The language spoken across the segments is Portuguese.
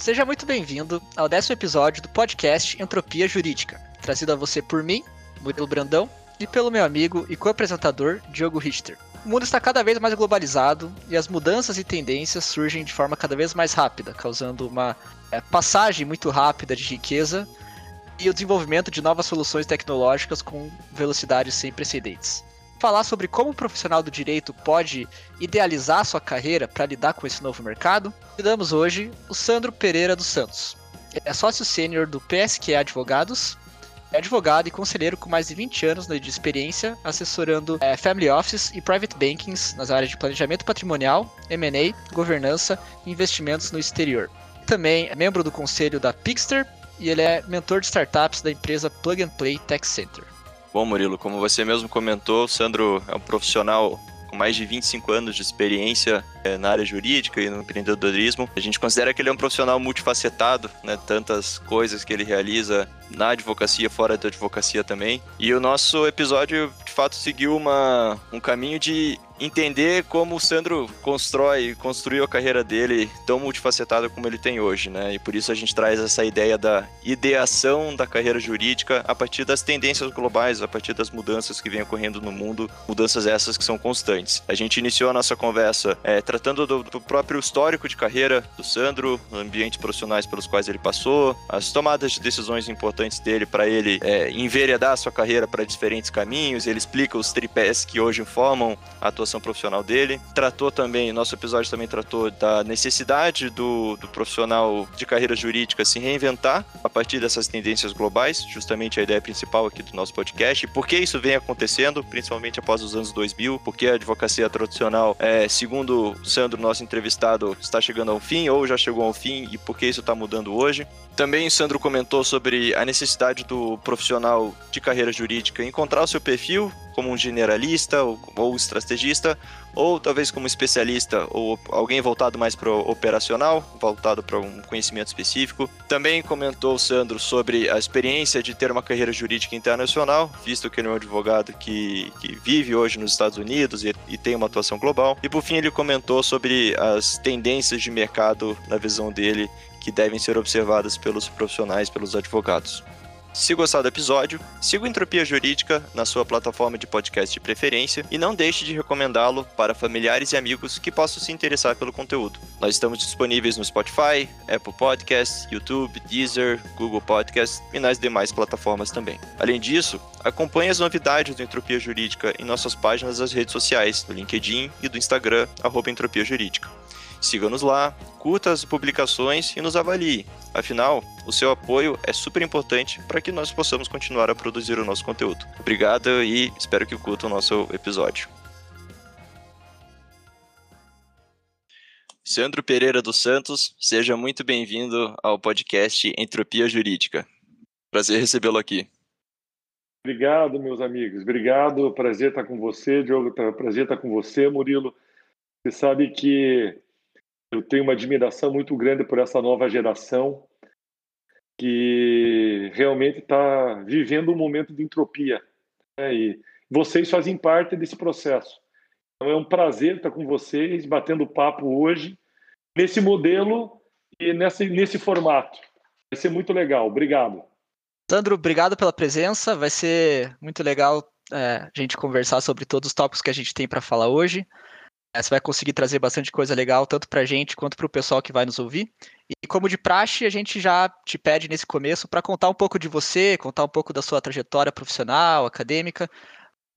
Seja muito bem-vindo ao décimo episódio do podcast Entropia Jurídica, trazido a você por mim, Murilo Brandão, e pelo meu amigo e co-apresentador Diogo Richter. O mundo está cada vez mais globalizado e as mudanças e tendências surgem de forma cada vez mais rápida, causando uma é, passagem muito rápida de riqueza e o desenvolvimento de novas soluções tecnológicas com velocidades sem precedentes. Falar sobre como o profissional do direito pode idealizar sua carreira para lidar com esse novo mercado, convidamos hoje o Sandro Pereira dos Santos. Ele é sócio sênior do PSQ Advogados é advogado e conselheiro com mais de 20 anos de experiência, assessorando é, family offices e private bankings nas áreas de planejamento patrimonial, M&A, governança e investimentos no exterior. Também é membro do conselho da Pixter e ele é mentor de startups da empresa Plug and Play Tech Center. Bom, Murilo, como você mesmo comentou, o Sandro é um profissional com mais de 25 anos de experiência é, na área jurídica e no empreendedorismo. A gente considera que ele é um profissional multifacetado, né? Tantas coisas que ele realiza na advocacia, fora da advocacia também. E o nosso episódio, de fato, seguiu uma, um caminho de entender como o Sandro constrói, construiu a carreira dele tão multifacetada como ele tem hoje, né? E por isso a gente traz essa ideia da ideação da carreira jurídica a partir das tendências globais, a partir das mudanças que vêm ocorrendo no mundo, mudanças essas que são constantes. A gente iniciou a nossa conversa é, tratando do, do, próprio histórico de carreira do Sandro, ambientes profissionais pelos quais ele passou, as tomadas de decisões importantes dele para ele é, enveredar a sua carreira para diferentes caminhos. Ele explica os tripés que hoje formam a atuação profissional dele. Tratou também, nosso episódio também tratou da necessidade do, do profissional de carreira jurídica se reinventar a partir dessas tendências globais, justamente a ideia principal aqui do nosso podcast. Por que isso vem acontecendo, principalmente após os anos 2000? Porque a advocacia tradicional, é, segundo o Sandro, nosso entrevistado, está chegando ao fim ou já chegou ao fim e por que isso está mudando hoje? Também Sandro comentou sobre a necessidade do profissional de carreira jurídica encontrar o seu perfil como um generalista ou, ou estrategista, ou talvez como especialista ou alguém voltado mais para o operacional, voltado para um conhecimento específico. Também comentou Sandro sobre a experiência de ter uma carreira jurídica internacional, visto que ele é um advogado que, que vive hoje nos Estados Unidos e, e tem uma atuação global. E por fim, ele comentou sobre as tendências de mercado na visão dele que devem ser observadas pelos profissionais, pelos advogados. Se gostar do episódio, siga o Entropia Jurídica na sua plataforma de podcast de preferência e não deixe de recomendá-lo para familiares e amigos que possam se interessar pelo conteúdo. Nós estamos disponíveis no Spotify, Apple Podcasts, YouTube, Deezer, Google Podcasts e nas demais plataformas também. Além disso, acompanhe as novidades do Entropia Jurídica em nossas páginas das redes sociais, no LinkedIn e do Instagram, Entropia Jurídica. Siga-nos lá, curta as publicações e nos avalie. Afinal, o seu apoio é super importante para que nós possamos continuar a produzir o nosso conteúdo. Obrigado e espero que curtam o nosso episódio. Sandro Pereira dos Santos, seja muito bem-vindo ao podcast Entropia Jurídica. Prazer recebê-lo aqui. Obrigado, meus amigos. Obrigado. Prazer estar com você, Diogo. Prazer estar com você, Murilo. Você sabe que eu tenho uma admiração muito grande por essa nova geração que realmente está vivendo um momento de entropia. Né? E vocês fazem parte desse processo. Então é um prazer estar com vocês, batendo papo hoje, nesse modelo e nesse, nesse formato. Vai ser muito legal. Obrigado. Sandro, obrigado pela presença. Vai ser muito legal é, a gente conversar sobre todos os tópicos que a gente tem para falar hoje. É, você vai conseguir trazer bastante coisa legal, tanto para a gente quanto para o pessoal que vai nos ouvir. E como de praxe, a gente já te pede nesse começo para contar um pouco de você, contar um pouco da sua trajetória profissional, acadêmica,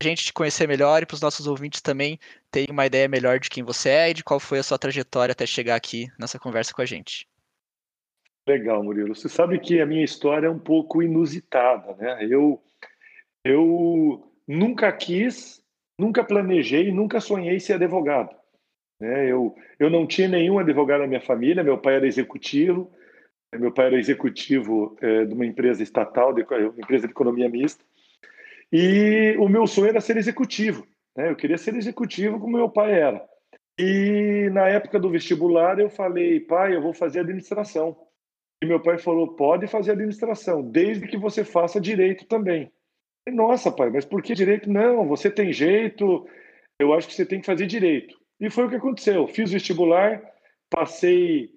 a gente te conhecer melhor e para os nossos ouvintes também terem uma ideia melhor de quem você é e de qual foi a sua trajetória até chegar aqui nessa conversa com a gente. Legal, Murilo. Você sabe que a minha história é um pouco inusitada, né? Eu, eu nunca quis nunca planejei, nunca sonhei ser advogado. Né? Eu, eu não tinha nenhum advogado na minha família, meu pai era executivo, meu pai era executivo é, de uma empresa estatal, de, uma empresa de economia mista, e o meu sonho era ser executivo. Né? Eu queria ser executivo como meu pai era. E na época do vestibular eu falei, pai, eu vou fazer administração. E meu pai falou, pode fazer administração, desde que você faça direito também. Nossa, pai, mas por que direito? Não, você tem jeito, eu acho que você tem que fazer direito. E foi o que aconteceu. Fiz vestibular, passei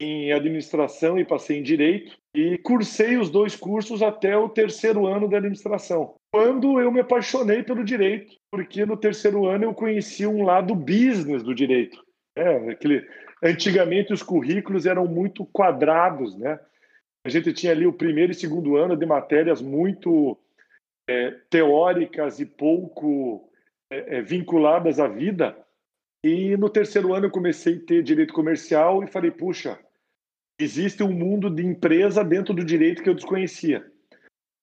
em administração e passei em direito e cursei os dois cursos até o terceiro ano da administração. Quando eu me apaixonei pelo direito, porque no terceiro ano eu conheci um lado business do direito. É, aquele, antigamente os currículos eram muito quadrados, né? A gente tinha ali o primeiro e segundo ano de matérias muito é, teóricas e pouco é, é vinculadas à vida. E no terceiro ano eu comecei a ter direito comercial e falei, puxa, existe um mundo de empresa dentro do direito que eu desconhecia.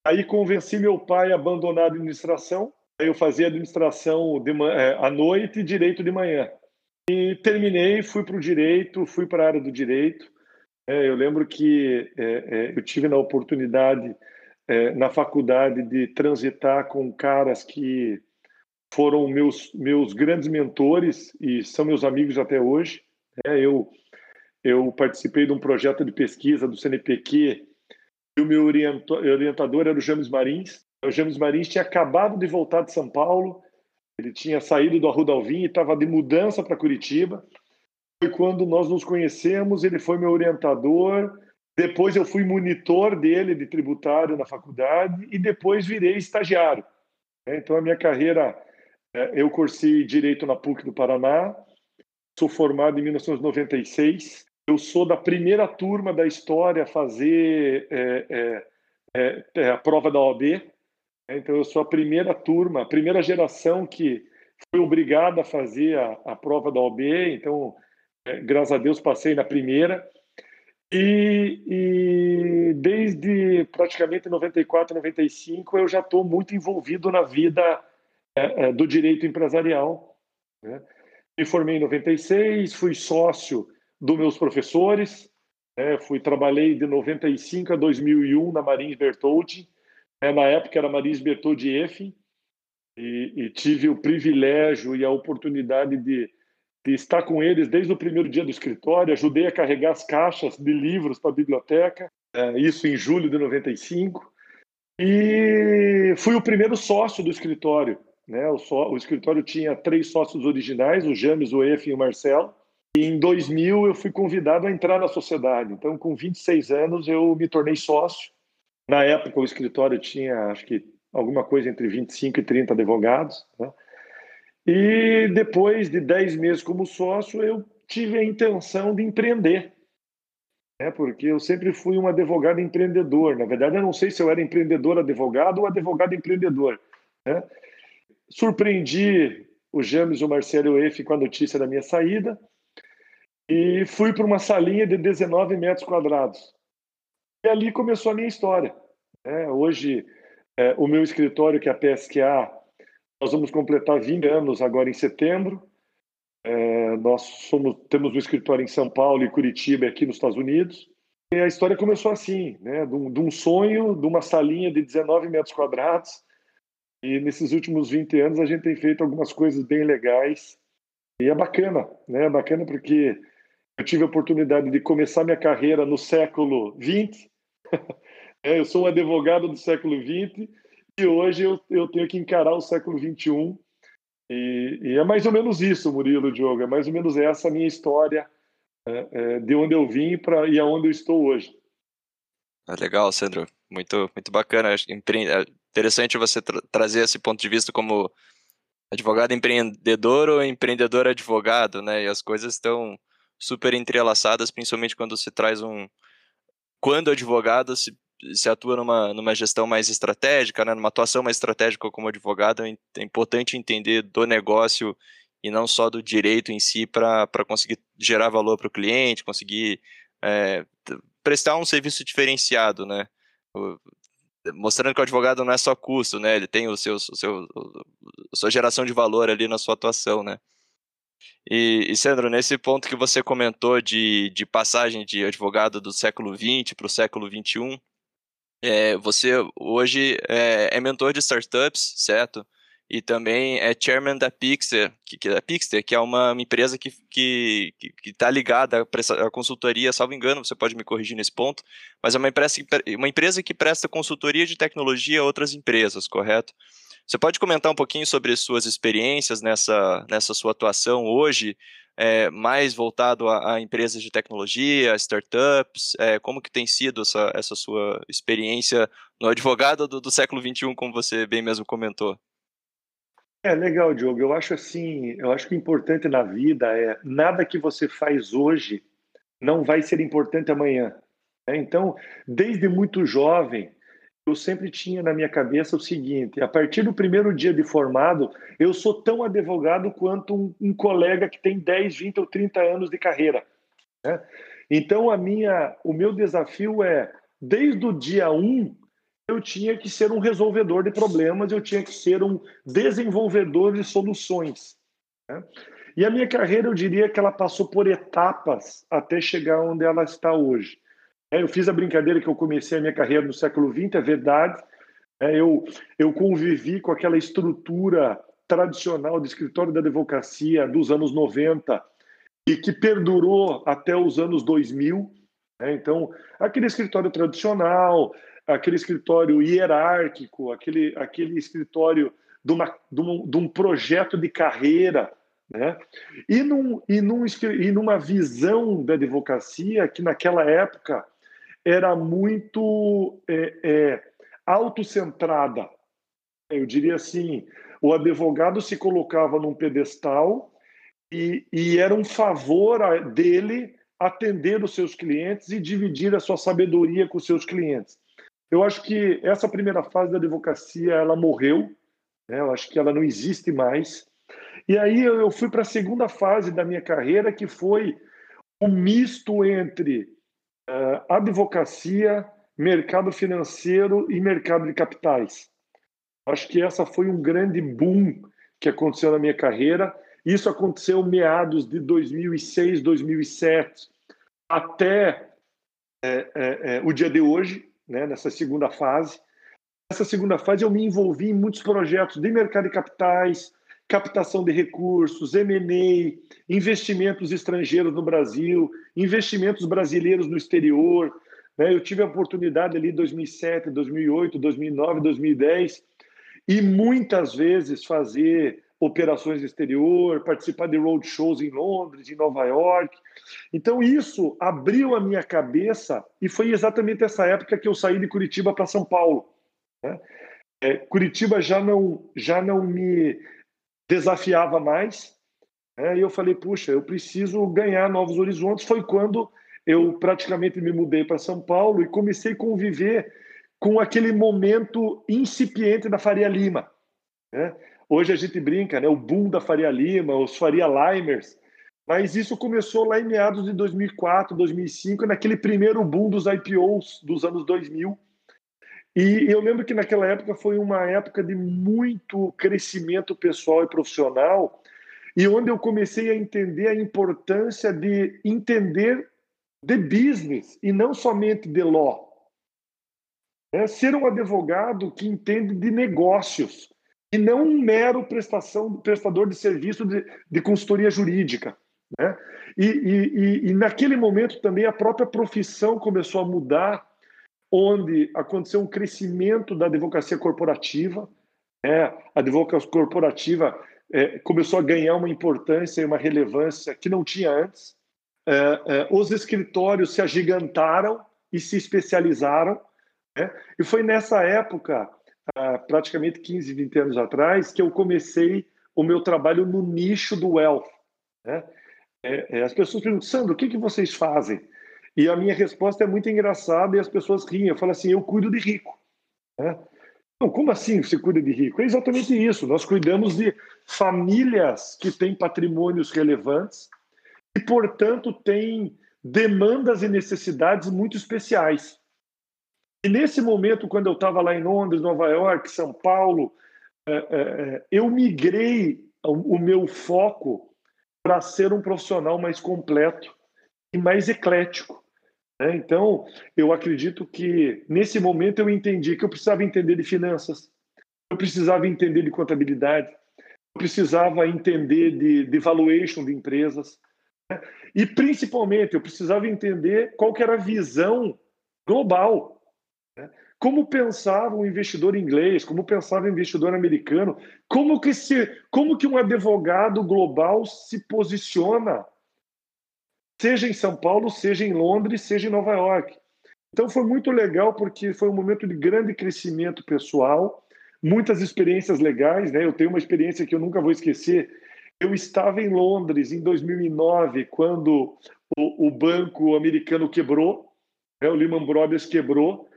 Aí convenci meu pai a abandonar a administração. Aí eu fazia administração de, é, à noite e direito de manhã. E terminei, fui para o direito, fui para a área do direito. É, eu lembro que é, é, eu tive na oportunidade é, na faculdade de transitar com caras que foram meus meus grandes mentores e são meus amigos até hoje. É, eu eu participei de um projeto de pesquisa do CNPq e o meu orientador era o James Marins. O James Marins tinha acabado de voltar de São Paulo, ele tinha saído do Arruda Alvim e estava de mudança para Curitiba. Foi quando nós nos conhecemos, ele foi meu orientador. Depois eu fui monitor dele de tributário na faculdade e depois virei estagiário. Então a minha carreira, é, eu cursei direito na PUC do Paraná, sou formado em 1996 eu sou da primeira turma da história a fazer é, é, é, é a prova da OAB. Então, eu sou a primeira turma, a primeira geração que foi obrigada a fazer a, a prova da OAB. Então, é, graças a Deus, passei na primeira. E, e, desde praticamente 94, 95, eu já estou muito envolvido na vida é, é, do direito empresarial. Né? Me formei em 96, fui sócio dos meus professores. Né? Fui trabalhei de 95 a 2001 na Marins Bertoldi. Né? Na época era Marins Bertoldi F. E, e, tive o privilégio e a oportunidade de, de, estar com eles desde o primeiro dia do escritório. Ajudei a carregar as caixas de livros para a biblioteca, é, isso em julho de 95. E fui o primeiro sócio do escritório. Né? O, só, o escritório tinha três sócios originais, o James, o Efe e o Marcelo. E em 2000 eu fui convidado a entrar na sociedade. Então, com 26 anos, eu me tornei sócio. Na época, o escritório tinha, acho que, alguma coisa entre 25 e 30 advogados. Né? E depois de 10 meses como sócio, eu tive a intenção de empreender. Né? Porque eu sempre fui um advogado empreendedor. Na verdade, eu não sei se eu era empreendedor advogado ou advogado empreendedor. Né? Surpreendi o James, o Marcelo e o Efe com a notícia da minha saída e fui para uma salinha de 19 metros quadrados. E ali começou a minha história. É, hoje, é, o meu escritório, que é a PSQA, nós vamos completar 20 anos agora em setembro. É, nós somos, temos um escritório em São Paulo e Curitiba, aqui nos Estados Unidos. E a história começou assim, né? De um, de um, sonho, de uma salinha de 19 metros quadrados. E nesses últimos 20 anos a gente tem feito algumas coisas bem legais. E é bacana, né? É bacana porque eu tive a oportunidade de começar minha carreira no século 20. é, eu sou um advogado do século 20 de hoje eu, eu tenho que encarar o século XXI. E, e, é mais ou menos isso, Murilo, Diogo. É mais ou menos essa a minha história é, é, de onde eu vim pra, e aonde eu estou hoje. é legal, Sandro. Muito, muito bacana. É interessante você tra trazer esse ponto de vista como advogado empreendedor ou empreendedor advogado, né? E as coisas estão super entrelaçadas, principalmente quando se traz um. Quando advogado se se atua numa, numa gestão mais estratégica, né, numa atuação mais estratégica como advogado, é, é importante entender do negócio e não só do direito em si para conseguir gerar valor para o cliente, conseguir é, prestar um serviço diferenciado, né? mostrando que o advogado não é só custo, né? Ele tem o seu, o seu, a sua geração de valor ali na sua atuação, né? E, e Sandro, nesse ponto que você comentou de, de passagem de advogado do século XX para o século XXI, é, você hoje é, é, mentor de startups, certo? E também é chairman da Pixter, que, que, é Pixter, que é uma, empresa que está que, que, tá ligada à, consultoria, salvo engano, você pode me corrigir nesse ponto, mas é uma empresa, uma empresa que presta consultoria de tecnologia a outras empresas, correto? Você pode comentar um pouquinho sobre suas experiências nessa, nessa sua atuação hoje, é, mais voltado a, a, empresas de tecnologia, startups? É, como que tem sido essa, essa sua experiência no advogado do, do século XXI, como você bem mesmo comentou? É legal, Diogo. Eu acho assim, eu acho que o importante na vida é nada que você faz hoje não vai ser importante amanhã. Né? Então, desde muito jovem, eu sempre tinha na minha cabeça o seguinte: a partir do primeiro dia de formado, eu sou tão advogado quanto um, um colega que tem 10, 20 ou 30 anos de carreira. Né? Então, a minha, o meu desafio é, desde o dia 1, eu tinha que ser um resolvedor de problemas, eu tinha que ser um desenvolvedor de soluções. Né? E a minha carreira, eu diria que ela passou por etapas até chegar onde ela está hoje. É, eu fiz a brincadeira que eu comecei a minha carreira no século XX, é verdade. É, eu, eu convivi com aquela estrutura tradicional de escritório da advocacia dos anos 90 e que perdurou até os anos 2000. Né? Então, aquele escritório tradicional, aquele escritório hierárquico, aquele, aquele escritório de, uma, de, um, de um projeto de carreira, né? E, num, e, num, e numa visão da advocacia que naquela época era muito é, é, autocentrada. Eu diria assim, o advogado se colocava num pedestal e, e era um favor dele atender os seus clientes e dividir a sua sabedoria com os seus clientes. Eu acho que essa primeira fase da advocacia ela morreu, né? eu acho que ela não existe mais. E aí eu fui para a segunda fase da minha carreira, que foi um misto entre advocacia, mercado financeiro e mercado de capitais. Acho que essa foi um grande boom que aconteceu na minha carreira. Isso aconteceu meados de 2006, 2007, até é, é, é, o dia de hoje, né, nessa segunda fase. Nessa segunda fase, eu me envolvi em muitos projetos de mercado de capitais, captação de recursos, M&A, investimentos estrangeiros no Brasil, investimentos brasileiros no exterior. Né? Eu tive a oportunidade ali em 2007, 2008, 2009, 2010 e muitas vezes fazer operações no exterior, participar de roadshows em Londres, em Nova York. Então isso abriu a minha cabeça e foi exatamente essa época que eu saí de Curitiba para São Paulo. Né? É, Curitiba já não já não me desafiava mais. Né? E eu falei, puxa, eu preciso ganhar novos horizontes. Foi quando eu praticamente me mudei para São Paulo e comecei a conviver com aquele momento incipiente da Faria Lima. Né? Hoje a gente brinca, né? o boom da Faria Lima, os Faria Limers, mas isso começou lá em meados de 2004, 2005, naquele primeiro boom dos IPOs dos anos 2000, e eu lembro que naquela época foi uma época de muito crescimento pessoal e profissional, e onde eu comecei a entender a importância de entender de business e não somente de law. É ser um advogado que entende de negócios e não um mero prestação, prestador de serviço de, de consultoria jurídica. Né? E, e, e, naquele momento também a própria profissão começou a mudar onde aconteceu um crescimento da advocacia corporativa. É, a advocacia corporativa é, começou a ganhar uma importância e uma relevância que não tinha antes. É, é os escritórios se agigantaram e se especializaram. Né? E foi nessa época, praticamente 15, 20 anos atrás, que eu comecei o meu trabalho no nicho do wealth. Né? É, é, as pessoas perguntam, Sandro, o que, que vocês fazem? E a minha resposta é muito engraçada e as pessoas riem. Eu falo assim: eu cuido de rico. Né? Não, como assim você cuida de rico? É exatamente isso. Nós cuidamos de famílias que têm patrimônios relevantes e, portanto, têm demandas e necessidades muito especiais. E nesse momento, quando eu estava lá em Londres, Nova York, São Paulo, é, é, é, eu migrei o meu foco para ser um profissional mais completo e mais eclético. Né? Então, eu acredito que nesse momento eu entendi que eu precisava entender de finanças, eu precisava entender de contabilidade, eu precisava entender de, de valuation de empresas, né? e principalmente eu precisava entender qual que era a visão global. Né? como pensava um investidor inglês, como pensava um investidor americano, como que, se, como que um advogado global se posiciona, seja em São Paulo, seja em Londres, seja em Nova York. Então foi muito legal porque foi um momento de grande crescimento pessoal, muitas experiências legais, né? Eu tenho uma experiência que eu nunca vou esquecer. Eu estava em Londres em 2009 quando o, o banco americano quebrou, né? o Lehman Brothers quebrou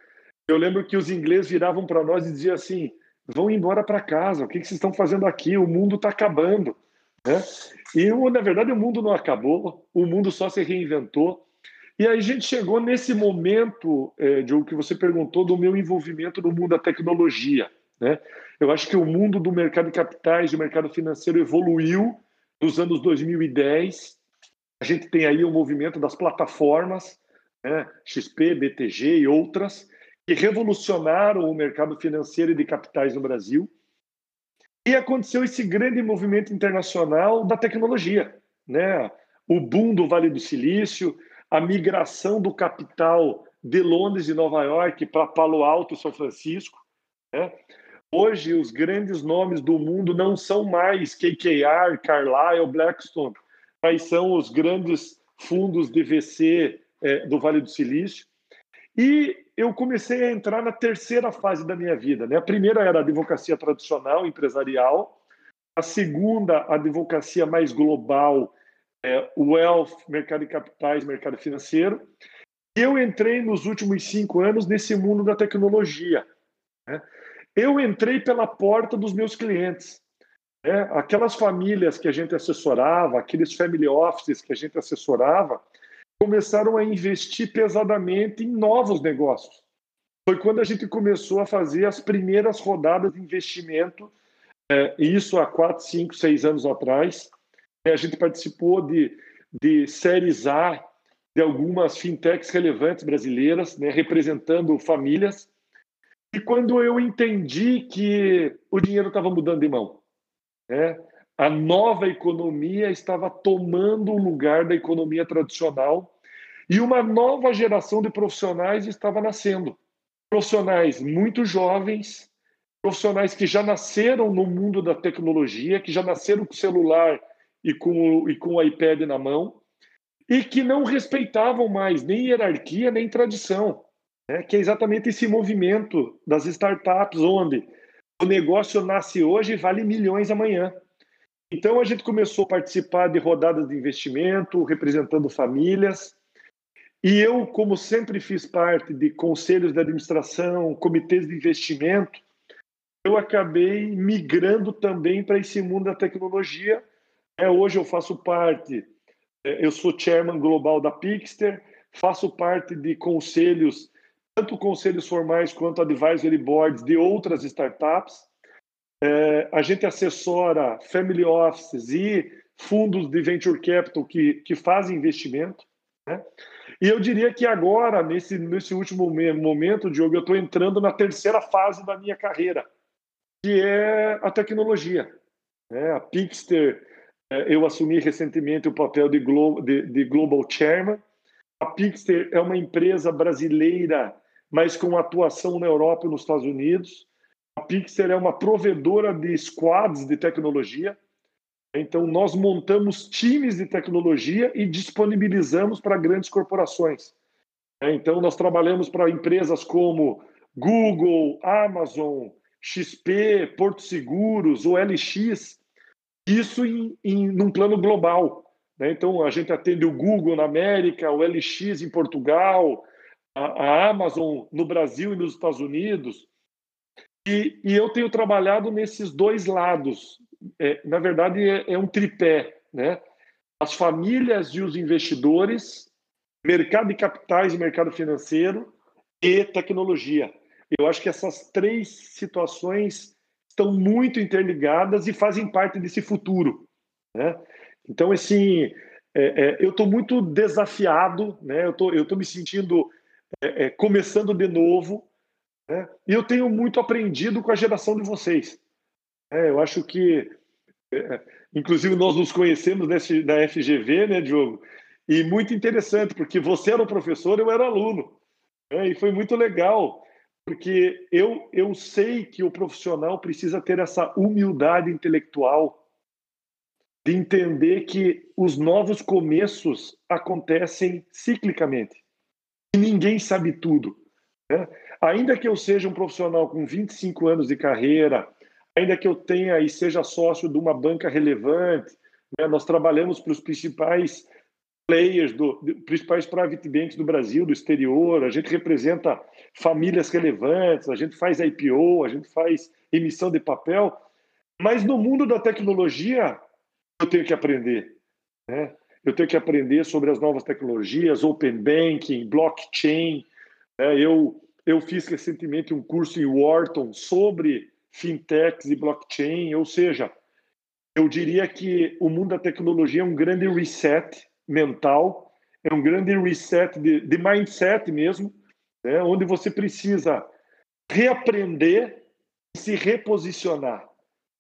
eu lembro que os ingleses viravam para nós e diziam assim: vão embora para casa, o que, que vocês estão fazendo aqui? O mundo está acabando. Né? E, na verdade, o mundo não acabou, o mundo só se reinventou. E aí a gente chegou nesse momento, é, Diogo, que você perguntou do meu envolvimento no mundo da tecnologia. Né? Eu acho que o mundo do mercado de capitais, do mercado financeiro evoluiu nos anos 2010. A gente tem aí o movimento das plataformas, né? XP, BTG e outras, que revolucionaram o mercado financeiro e de capitais no Brasil. E aconteceu esse grande movimento internacional da tecnologia, né? O boom do Vale do Silício, a migração do capital de Londres e Nova York para Palo Alto, São Francisco. Né? Hoje, os grandes nomes do mundo não são mais KKR, Carlyle, Blackstone, mas são os grandes fundos de VC é, do Vale do Silício. E eu comecei a entrar na terceira fase da minha vida. Né? A primeira era a advocacia tradicional, empresarial. A segunda, a advocacia mais global, é, wealth, mercado de capitais, mercado financeiro. E eu entrei nos últimos cinco anos nesse mundo da tecnologia. Né? Eu entrei pela porta dos meus clientes. Né? Aquelas famílias que a gente assessorava, aqueles family offices que a gente assessorava, começaram a investir pesadamente em novos negócios. Foi quando a gente começou a fazer as primeiras rodadas de investimento, é, isso há quatro, cinco, seis anos atrás. A gente participou de, de séries A de algumas fintechs relevantes brasileiras, né, representando famílias. E quando eu entendi que o dinheiro estava mudando de mão, né, a nova economia estava tomando o lugar da economia tradicional e uma nova geração de profissionais estava nascendo. Profissionais muito jovens, profissionais que já nasceram no mundo da tecnologia, que já nasceram com o celular e com, e com o iPad na mão, e que não respeitavam mais nem hierarquia nem tradição, né? que é exatamente esse movimento das startups, onde o negócio nasce hoje e vale milhões amanhã. Então a gente começou a participar de rodadas de investimento, representando famílias. E eu, como sempre fiz parte de conselhos de administração, comitês de investimento, eu acabei migrando também para esse mundo da tecnologia. É, hoje eu faço parte, é, eu sou chairman global da Pixter, faço parte de conselhos, tanto conselhos formais quanto advisory boards de outras startups. É, a gente assessora family offices e fundos de venture capital que, que fazem investimento. Né? E eu diria que agora, nesse, nesse último momento, Diogo, eu estou entrando na terceira fase da minha carreira, que é a tecnologia. Né? A Pixter, é, eu assumi recentemente o papel de, Glo de, de Global Chairman. A Pixter é uma empresa brasileira, mas com atuação na Europa e nos Estados Unidos. A Pixel é uma provedora de squads de tecnologia. Então, nós montamos times de tecnologia e disponibilizamos para grandes corporações. Então, nós trabalhamos para empresas como Google, Amazon, XP, Porto Seguros, OLX, isso em, em num plano global. Né? Então, a gente atende o Google na América, o OLX em Portugal, a, a Amazon no Brasil e nos Estados Unidos, e, e eu tenho trabalhado nesses dois lados. É, na verdade, é, é um tripé, né? As famílias e os investidores, mercado de capitais e mercado financeiro e tecnologia. Eu acho que essas três situações estão muito interligadas e fazem parte desse futuro. Né? Então, assim, é, é, eu estou muito desafiado, né? eu tô, estou me sentindo é, é, começando de novo, né? E eu tenho muito aprendido com a geração de vocês. É, eu acho que, é, inclusive, nós nos conhecemos nesse, da FGV, né, Diogo? E muito interessante, porque você era o professor, eu era aluno. Né? E foi muito legal, porque eu, eu sei que o profissional precisa ter essa humildade intelectual de entender que os novos começos acontecem ciclicamente. E ninguém sabe tudo. Né? Ainda que eu seja um profissional com 25 anos de carreira, ainda que eu tenha e seja sócio de uma banca relevante, né? nós trabalhamos para os principais players, do, principais private banks do Brasil, do exterior, a gente representa famílias relevantes, a gente faz IPO, a gente faz emissão de papel, mas no mundo da tecnologia eu tenho que aprender. Né? Eu tenho que aprender sobre as novas tecnologias, open banking, blockchain. Né? Eu, eu fiz recentemente um curso em Wharton sobre fintechs e blockchain, ou seja, eu diria que o mundo da tecnologia é um grande reset mental, é um grande reset de, de mindset mesmo, né? onde você precisa reaprender e se reposicionar.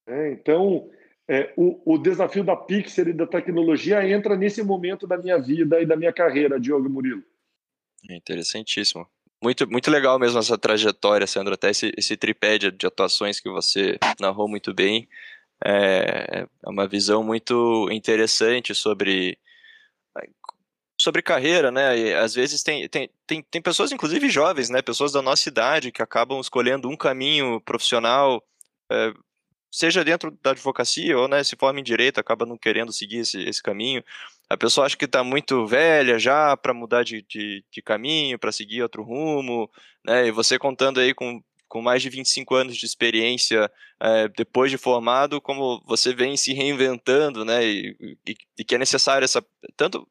Né? Então, é, o, o, desafio da Pixel e da tecnologia entra nesse momento da minha vida e da minha carreira, Diogo Murilo. É interessantíssimo. Muito, muito legal mesmo essa trajetória, Sandro, até esse, esse tripé de, de atuações que você narrou muito bem. É, é uma visão muito interessante sobre sobre carreira, né? E às vezes tem, tem, tem, tem pessoas, inclusive jovens, né? Pessoas da nossa idade que acabam escolhendo um caminho profissional é, seja dentro da advocacia ou né, se forma em direito, acaba não querendo seguir esse, esse caminho. A pessoa acha que está muito velha já para mudar de, de, de caminho, para seguir outro rumo, né? E você contando aí com, com mais de 25 anos de experiência é, depois de formado, como você vem se reinventando, né? E, e, e, que é necessário essa tanto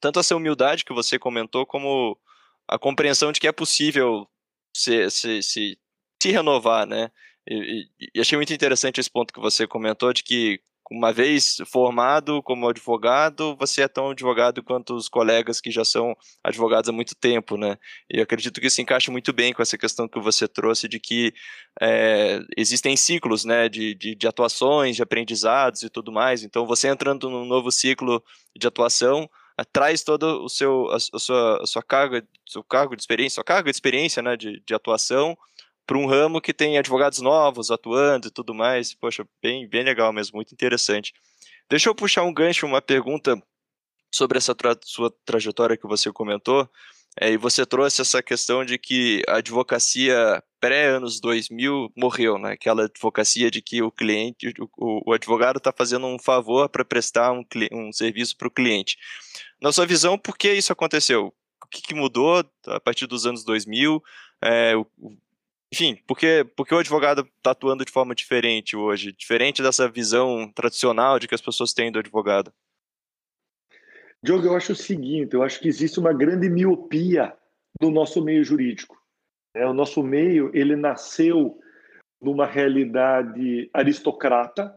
tanto essa humildade que você comentou, como a compreensão de que é possível se, se, se, se renovar, né? E, e, achei muito interessante esse ponto que você comentou de que uma vez formado como advogado, você é tão advogado quanto os colegas que já são advogados há muito tempo, né? E acredito que isso encaixa muito bem com essa questão que você trouxe de que é, existem ciclos, né, de, de, de, atuações, de aprendizados e tudo mais. Então, você entrando num novo ciclo de atuação, traz todo o seu a, a sua a sua carga, seu cargo de experiência, sua carga de experiência, né, de, de atuação para um ramo que tem advogados novos atuando e tudo mais. Poxa, bem, bem legal mesmo, muito interessante. Deixa eu puxar um gancho, uma pergunta sobre essa tra sua trajetória que você comentou. É, e você trouxe essa questão de que a advocacia pré-anos 2000 morreu, né? Aquela advocacia de que o cliente, o, o advogado está fazendo um favor para prestar um, um serviço para o cliente. Na sua visão, por que isso aconteceu? O que, que mudou a partir dos anos 2000? É, enfim, porque, porque o advogado está atuando de forma diferente hoje, diferente dessa visão tradicional de que as pessoas têm do advogado? Diogo, eu acho o seguinte, eu acho que existe uma grande miopia no nosso meio jurídico. É, o nosso meio, ele nasceu numa realidade aristocrata,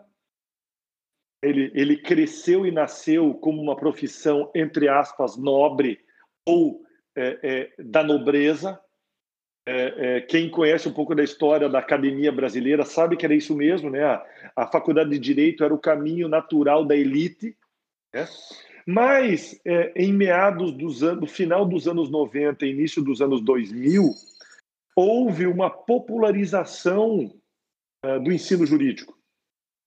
ele, ele cresceu e nasceu como uma profissão, entre aspas, nobre ou é, é, da nobreza, é, é, quem conhece um pouco da história da academia brasileira sabe que era isso mesmo, né? A, a faculdade de direito era o caminho natural da elite, né? Mas é, em meados dos anos, final dos anos 90, início dos anos 2000, houve uma popularização é, do ensino jurídico.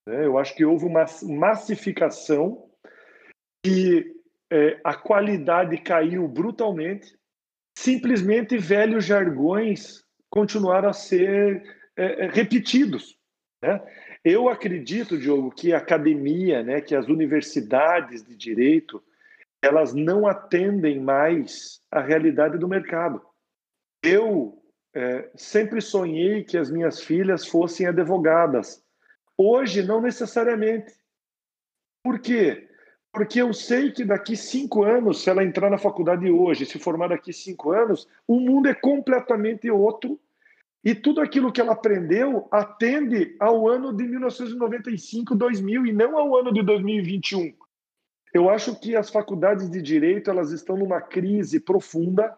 Né? Eu acho que houve uma massificação e é, a qualidade caiu brutalmente simplesmente velhos jargões continuaram a ser é, é, repetidos. Né? Eu acredito, Diogo, que a academia, né, que as universidades de direito, elas não atendem mais à realidade do mercado. Eu é, sempre sonhei que as minhas filhas fossem advogadas. Hoje, não necessariamente. Por quê? Porque eu sei que daqui cinco anos, se ela entrar na faculdade hoje, se formar daqui cinco anos, o mundo é completamente outro e tudo aquilo que ela aprendeu atende ao ano de 1995, 2000 e não ao ano de 2021. Eu acho que as faculdades de direito elas estão numa crise profunda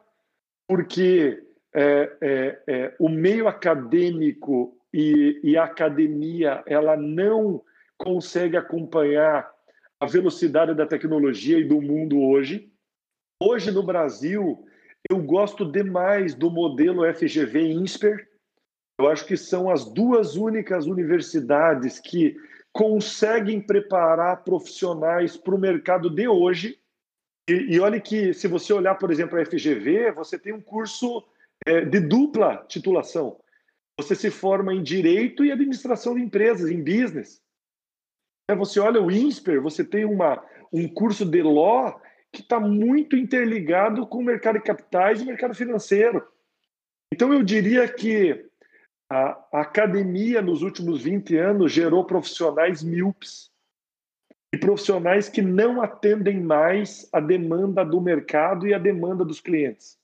porque é, é, é, o meio acadêmico e, e a academia ela não consegue acompanhar a velocidade da tecnologia e do mundo hoje. Hoje, no Brasil, eu gosto demais do modelo FGV INSPER. Eu acho que são as duas únicas universidades que conseguem preparar profissionais para o mercado de hoje. E, e olha que, se você olhar, por exemplo, a FGV, você tem um curso é, de dupla titulação. Você se forma em direito e administração de empresas, em business. É, você olha o INSPER, você tem uma, um curso de law que está muito interligado com o mercado de capitais e o mercado financeiro. Então, eu diria que a, a academia, nos últimos 20 anos, gerou profissionais míopes e profissionais que não atendem mais a demanda do mercado e a demanda dos clientes.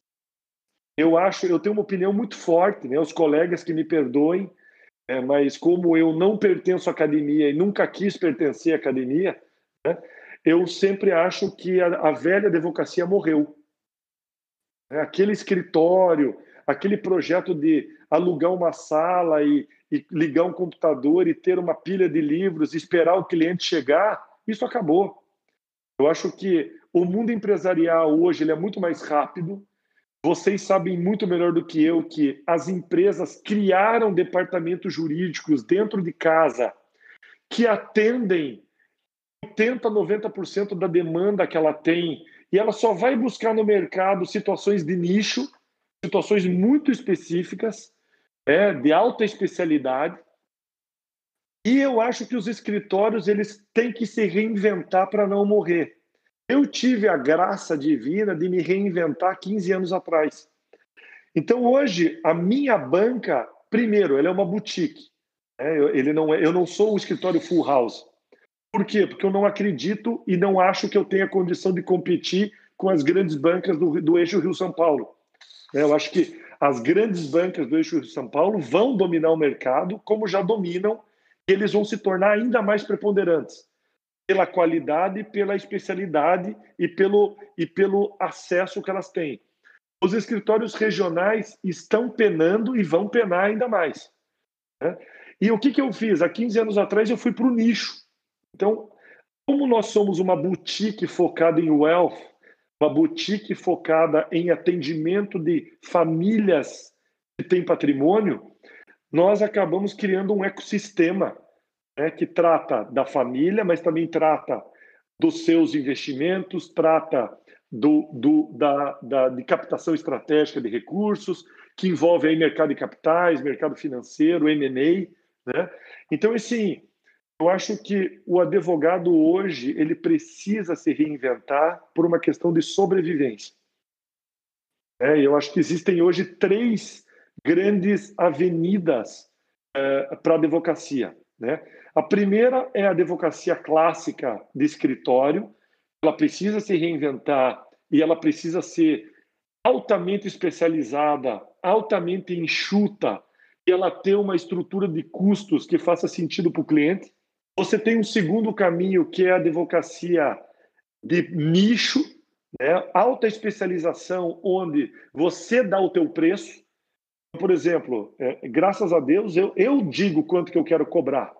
Eu acho, eu tenho uma opinião muito forte, né? Os colegas que me perdoem, é, mas como eu não pertenço à academia e nunca quis pertencer à academia, né? eu sempre acho que a, a velha advocacia morreu. É, aquele escritório, aquele projeto de alugar uma sala e, e, ligar um computador e ter uma pilha de livros, esperar o cliente chegar, isso acabou. Eu acho que o mundo empresarial hoje ele é muito mais rápido. Vocês sabem muito melhor do que eu que as empresas criaram departamentos jurídicos dentro de casa que atendem 80, 90% da demanda que ela tem e ela só vai buscar no mercado situações de nicho, situações muito específicas, é, de alta especialidade. E eu acho que os escritórios eles têm que se reinventar para não morrer. Eu tive a graça divina de me reinventar 15 anos atrás. Então hoje a minha banca, primeiro, ela é uma boutique. É, ele não é, eu não sou um escritório full house. Por quê? Porque eu não acredito e não acho que eu tenha condição de competir com as grandes bancas do, do eixo Rio-São Paulo. É, eu acho que as grandes bancas do eixo Rio-São Paulo vão dominar o mercado, como já dominam, e eles vão se tornar ainda mais preponderantes pela qualidade, pela especialidade e pelo, e pelo acesso que elas têm. Os escritórios regionais estão penando e vão penar ainda mais. Né? E o que, que eu fiz? Há 15 anos atrás eu fui para o nicho. Então, como nós somos uma boutique focada em wealth, uma boutique focada em atendimento de famílias que têm patrimônio, nós acabamos criando um ecossistema né, que trata da família, mas também trata dos seus investimentos, trata do, do, da, da, de captação estratégica de recursos, que envolve aí mercado de capitais, mercado financeiro, M&A. Né? Então, esse, eu acho que o advogado hoje ele precisa se reinventar por uma questão de sobrevivência. É, eu acho que existem hoje três grandes avenidas é, para a advocacia. Né? A primeira é a advocacia clássica de escritório. Ela precisa se reinventar e ela precisa ser altamente especializada, altamente enxuta, e ela ter uma estrutura de custos que faça sentido para o cliente. Você tem um segundo caminho, que é a advocacia de nicho, né? alta especialização, onde você dá o teu preço. Por exemplo, é, graças a Deus, eu, eu digo quanto que eu quero cobrar.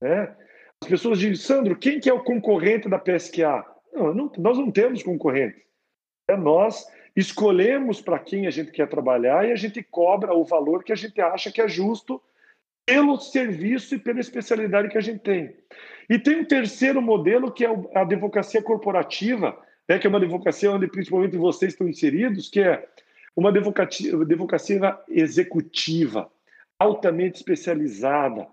Né? As pessoas dizem, Sandro, quem que é o concorrente da PSQA? Não, não nós não temos concorrente. É, nós escolhemos para quem a gente quer trabalhar e a gente cobra o valor que a gente acha que é justo pelo serviço e pela especialidade que a gente tem. E tem um terceiro modelo, que é a advocacia corporativa, né, que é uma advocacia onde principalmente vocês estão inseridos, que é uma advocacia, executiva, altamente especializada,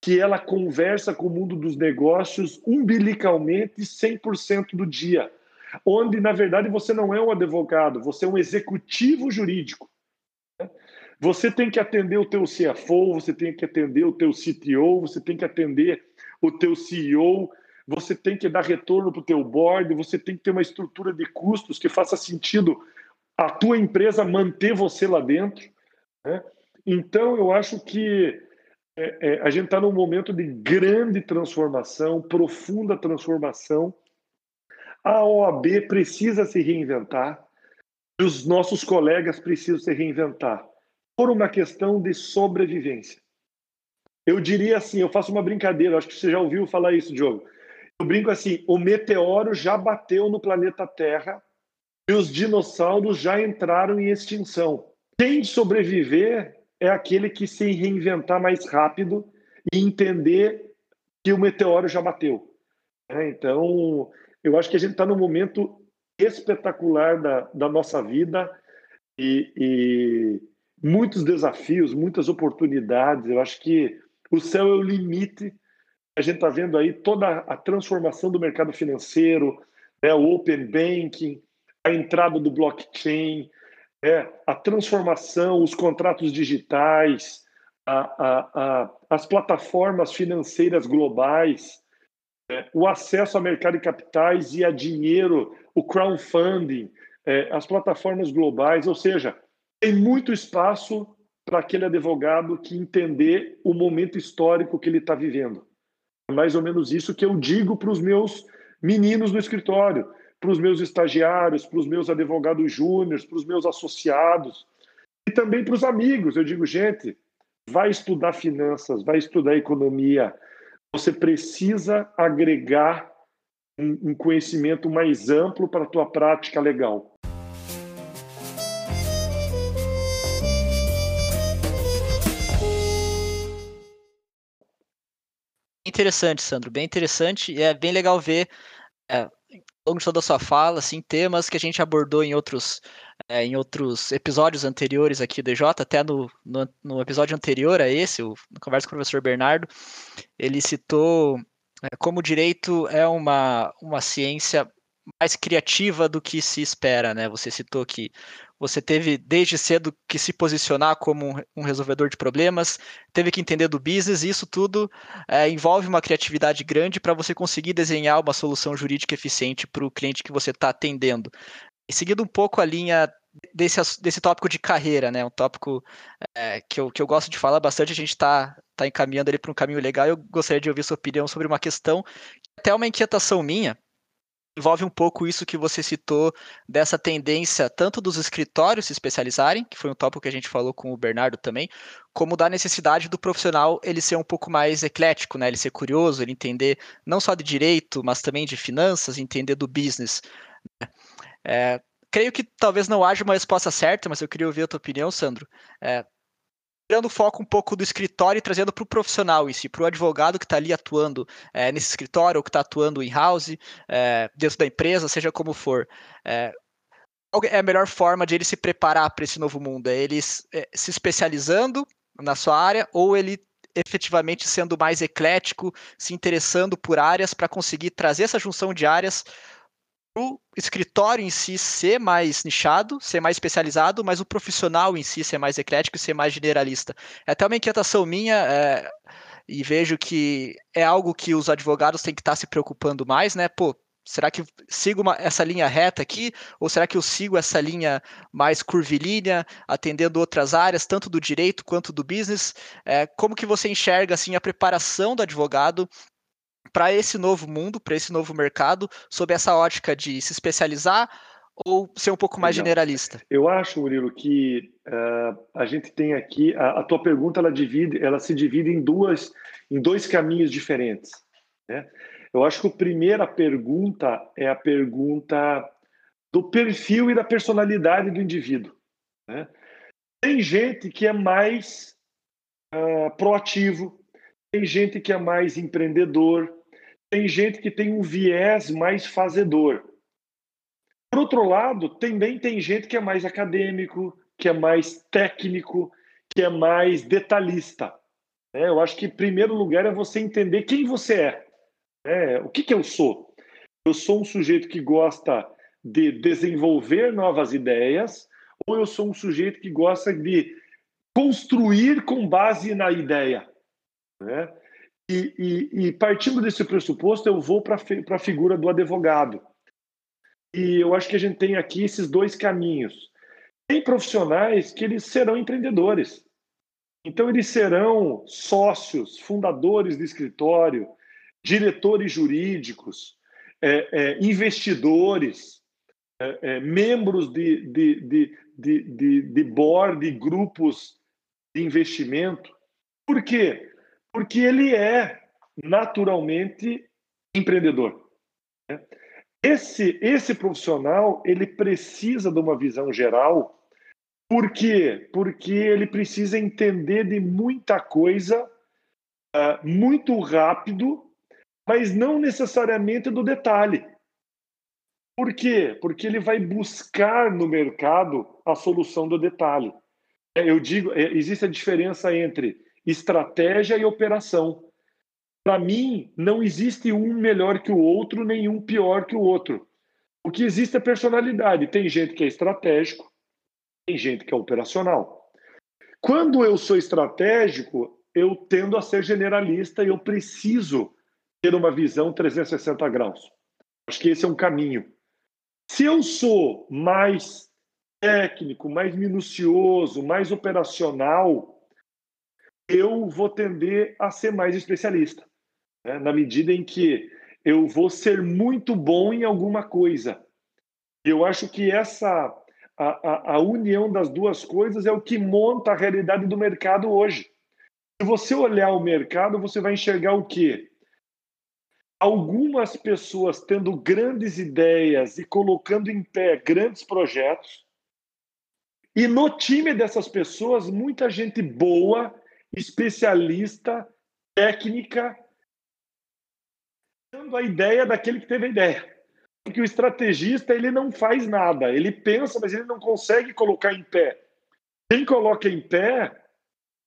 que ela conversa com o mundo dos negócios umbilicalmente 100% do dia, onde, na verdade, você não é um advogado, você é um executivo jurídico. Você tem que atender o teu CFO, você tem que atender o teu CTO, você tem que atender o teu CEO, você tem que dar retorno para o teu board, você tem que ter uma estrutura de custos que faça sentido a tua empresa manter você lá dentro. Né? Então, eu acho que é, é, a gente está num momento de grande transformação, profunda transformação. A OAB precisa se reinventar, e os nossos colegas precisam se reinventar por uma questão de sobrevivência. Eu diria assim, eu faço uma brincadeira, acho que você já ouviu falar isso, Diogo. Eu brinco assim, o meteoro já bateu no planeta Terra e os dinossauros já entraram em extinção. Quem sobreviver é aquele que se reinventar mais rápido e entender que o meteoro já bateu. É, então, eu acho que a gente está num momento espetacular da, da nossa vida e, e muitos desafios, muitas oportunidades. Eu acho que o céu é o limite. A gente está vendo aí toda a transformação do mercado financeiro, né, o open banking, a entrada do blockchain, é, a transformação, os contratos digitais, a, a, a, as plataformas financeiras globais, é, o acesso a mercado de capitais e a dinheiro, o crowdfunding, é, as plataformas globais, ou seja, tem muito espaço para aquele advogado que entender o momento histórico que ele está vivendo. É mais ou menos isso que eu digo para os meus meninos no escritório, para os meus estagiários, para os meus advogados júniores, para os meus associados e também para os amigos. Eu digo, gente, vai estudar finanças, vai estudar economia. Você precisa agregar um, conhecimento mais amplo para a tua prática legal. Interessante, Sandro, bem interessante. É bem legal ver, é, longo de toda a sua fala, assim, temas que a gente abordou em outros, é, em outros episódios anteriores aqui do DJ, até no, no, no episódio anterior a esse, o, na conversa com o professor Bernardo, ele citou é, como o direito é uma, uma ciência mais criativa do que se espera, né? Você citou que você teve desde cedo que se posicionar como um resolvedor de problemas, teve que entender do business, e isso tudo é, envolve uma criatividade grande para você conseguir desenhar uma solução jurídica eficiente para o cliente que você está atendendo. E seguindo um pouco a linha desse, desse tópico de carreira, né? Um tópico é, que, eu, que eu gosto de falar bastante, a gente está tá encaminhando ele para um caminho legal. Eu gostaria de ouvir sua opinião sobre uma questão, até uma inquietação minha, envolve um pouco isso que você citou dessa tendência tanto dos escritórios se especializarem, que foi um tópico que a gente falou com o Bernardo também, como da necessidade do profissional ele ser um pouco mais eclético, né? Ele ser curioso, ele entender não só de direito, mas também de finanças, entender do business. Né? É, creio que talvez não haja uma resposta certa, mas eu queria ouvir a tua opinião, Sandro. É, tirando o foco um pouco do escritório e trazendo para o profissional si, para o advogado que está ali atuando é, nesse escritório ou que está atuando em house, é, dentro da empresa, seja como for. É, qual é a melhor forma de ele se preparar para esse novo mundo? É ele se especializando na sua área ou ele efetivamente sendo mais eclético, se interessando por áreas para conseguir trazer essa junção de áreas o escritório em si ser mais nichado, ser mais especializado, mas o profissional em si ser mais eclético e ser mais generalista. É até uma inquietação minha, é, e vejo que é algo que os advogados têm que estar se preocupando mais, né? Pô, será que sigo uma, essa linha reta aqui? Ou será que eu sigo essa linha mais curvilínea, atendendo outras áreas, tanto do direito quanto do business? É, como que você enxerga assim a preparação do advogado para esse novo mundo, para esse novo mercado, sob essa ótica de se especializar ou ser um pouco mais Legal. generalista? Eu acho, Murilo, que uh, a gente tem aqui a, a, tua pergunta ela divide, ela se divide em duas, em dois caminhos diferentes. Né? Eu acho que a primeira pergunta é a pergunta do perfil e da personalidade do indivíduo. Né? Tem gente que é mais uh, proativo, tem gente que é mais empreendedor, tem gente que tem um viés mais fazedor. Por outro lado, também tem gente que é mais acadêmico, que é mais técnico, que é mais detalhista. É, eu acho que, em primeiro lugar, é você entender quem você é. é o que, que eu sou? Eu sou um sujeito que gosta de desenvolver novas ideias, ou eu sou um sujeito que gosta de construir com base na ideia? Né? E, e, e, partindo desse pressuposto, eu vou para a figura do advogado. E eu acho que a gente tem aqui esses dois caminhos. Tem profissionais que eles serão empreendedores. Então, eles serão sócios, fundadores de escritório, diretores jurídicos, é, é, investidores, é, é membros de, de, de, de, de board, de grupos de investimento. Por quê? Porque ele é naturalmente empreendedor. Né? esse, esse profissional ele precisa de uma visão geral. Por quê? Porque ele precisa entender de muita coisa uh, muito rápido, mas não necessariamente do detalhe. Por quê? Porque ele vai buscar no mercado a solução do detalhe. É, eu digo, é, existe a diferença entre estratégia e operação. Para mim, não existe um melhor que o outro, nenhum pior que o outro. O que existe é personalidade. Tem gente que é estratégico, tem gente que é operacional. Quando eu sou estratégico, eu tendo a ser generalista e eu preciso ter uma visão 360 graus. Acho que esse é um caminho. Se eu sou mais técnico, mais minucioso, mais operacional, eu vou tender a ser mais especialista, né? na medida em que eu vou ser muito bom em alguma coisa. Eu acho que essa a, a, a união das duas coisas é o que monta a realidade do mercado hoje. Se você olhar o mercado, você vai enxergar o quê? Algumas pessoas tendo grandes ideias e colocando em pé grandes projetos. E no time dessas pessoas, muita gente boa, especialista, técnica, dando a ideia daquele que teve a ideia. Porque o estrategista ele não faz nada, ele pensa, mas ele não consegue colocar em pé. Quem coloca em pé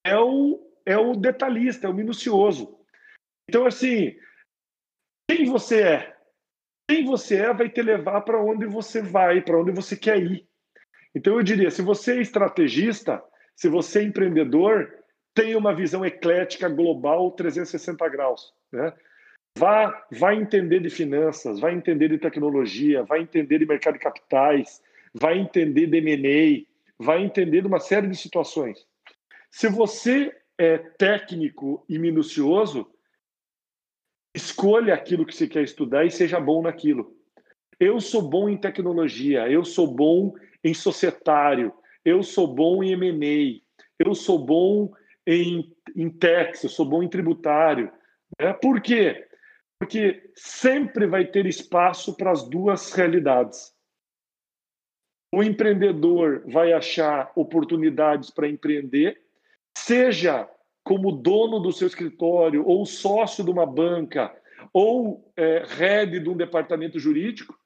é o é o detalhista, é o minucioso. Então, assim, quem você é? Quem você é vai te levar para onde você vai, para onde você quer ir. Então, eu diria: se você é estrategista, se você é empreendedor, tenha uma visão eclética, global, 360 graus. Né? Vá, vá entender de finanças, vai entender de tecnologia, vai entender de mercado de capitais, vai entender de M&A, vai entender de uma série de situações. Se você é técnico e minucioso, escolha aquilo que você quer estudar e seja bom naquilo. Eu sou bom em tecnologia, eu sou bom em societário, eu sou bom em M&A, eu sou bom em, em eu sou bom em tributário. Né? Por quê? Porque sempre vai ter espaço para as duas realidades. O empreendedor vai achar oportunidades para empreender seja como dono do seu escritório, ou sócio de uma banca, ou é, head de um departamento jurídico,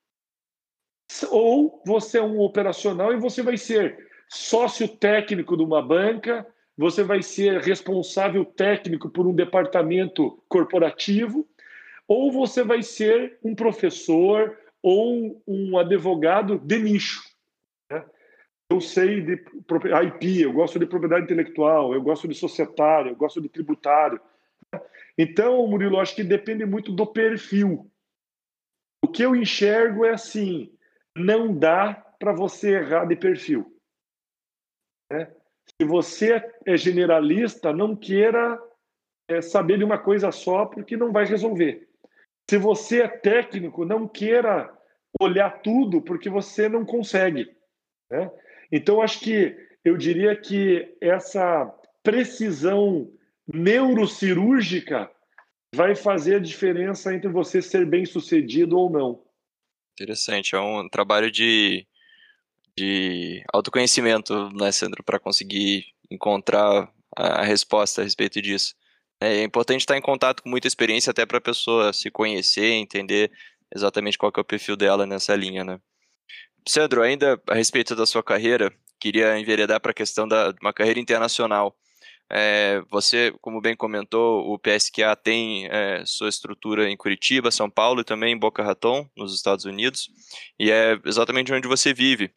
ou você é um operacional e você vai ser sócio técnico de uma banca, você vai ser responsável técnico por um departamento corporativo, ou você vai ser um professor ou um advogado de nicho eu sei de IP, eu gosto de propriedade intelectual, eu gosto de societário, eu gosto de tributário. Então, Murilo, acho que depende muito do perfil. O que eu enxergo é assim: não dá para você errar de perfil. Né? Se você é generalista, não queira é, saber de uma coisa só, porque não vai resolver. Se você é técnico, não queira olhar tudo, porque você não consegue. Né? Então, acho que eu diria que essa precisão neurocirúrgica vai fazer a diferença entre você ser bem sucedido ou não. Interessante, é um trabalho de, de autoconhecimento, né, Sandro, para conseguir encontrar a resposta a respeito disso. É importante estar em contato com muita experiência até para a pessoa se conhecer, entender exatamente qual é o perfil dela nessa linha, né? Sandro, ainda a respeito da sua carreira, queria enveredar para a questão da uma carreira internacional. É, você, como bem comentou, o PSQA tem é, sua estrutura em Curitiba, São Paulo e também em Boca Raton, nos Estados Unidos, e é exatamente onde você vive.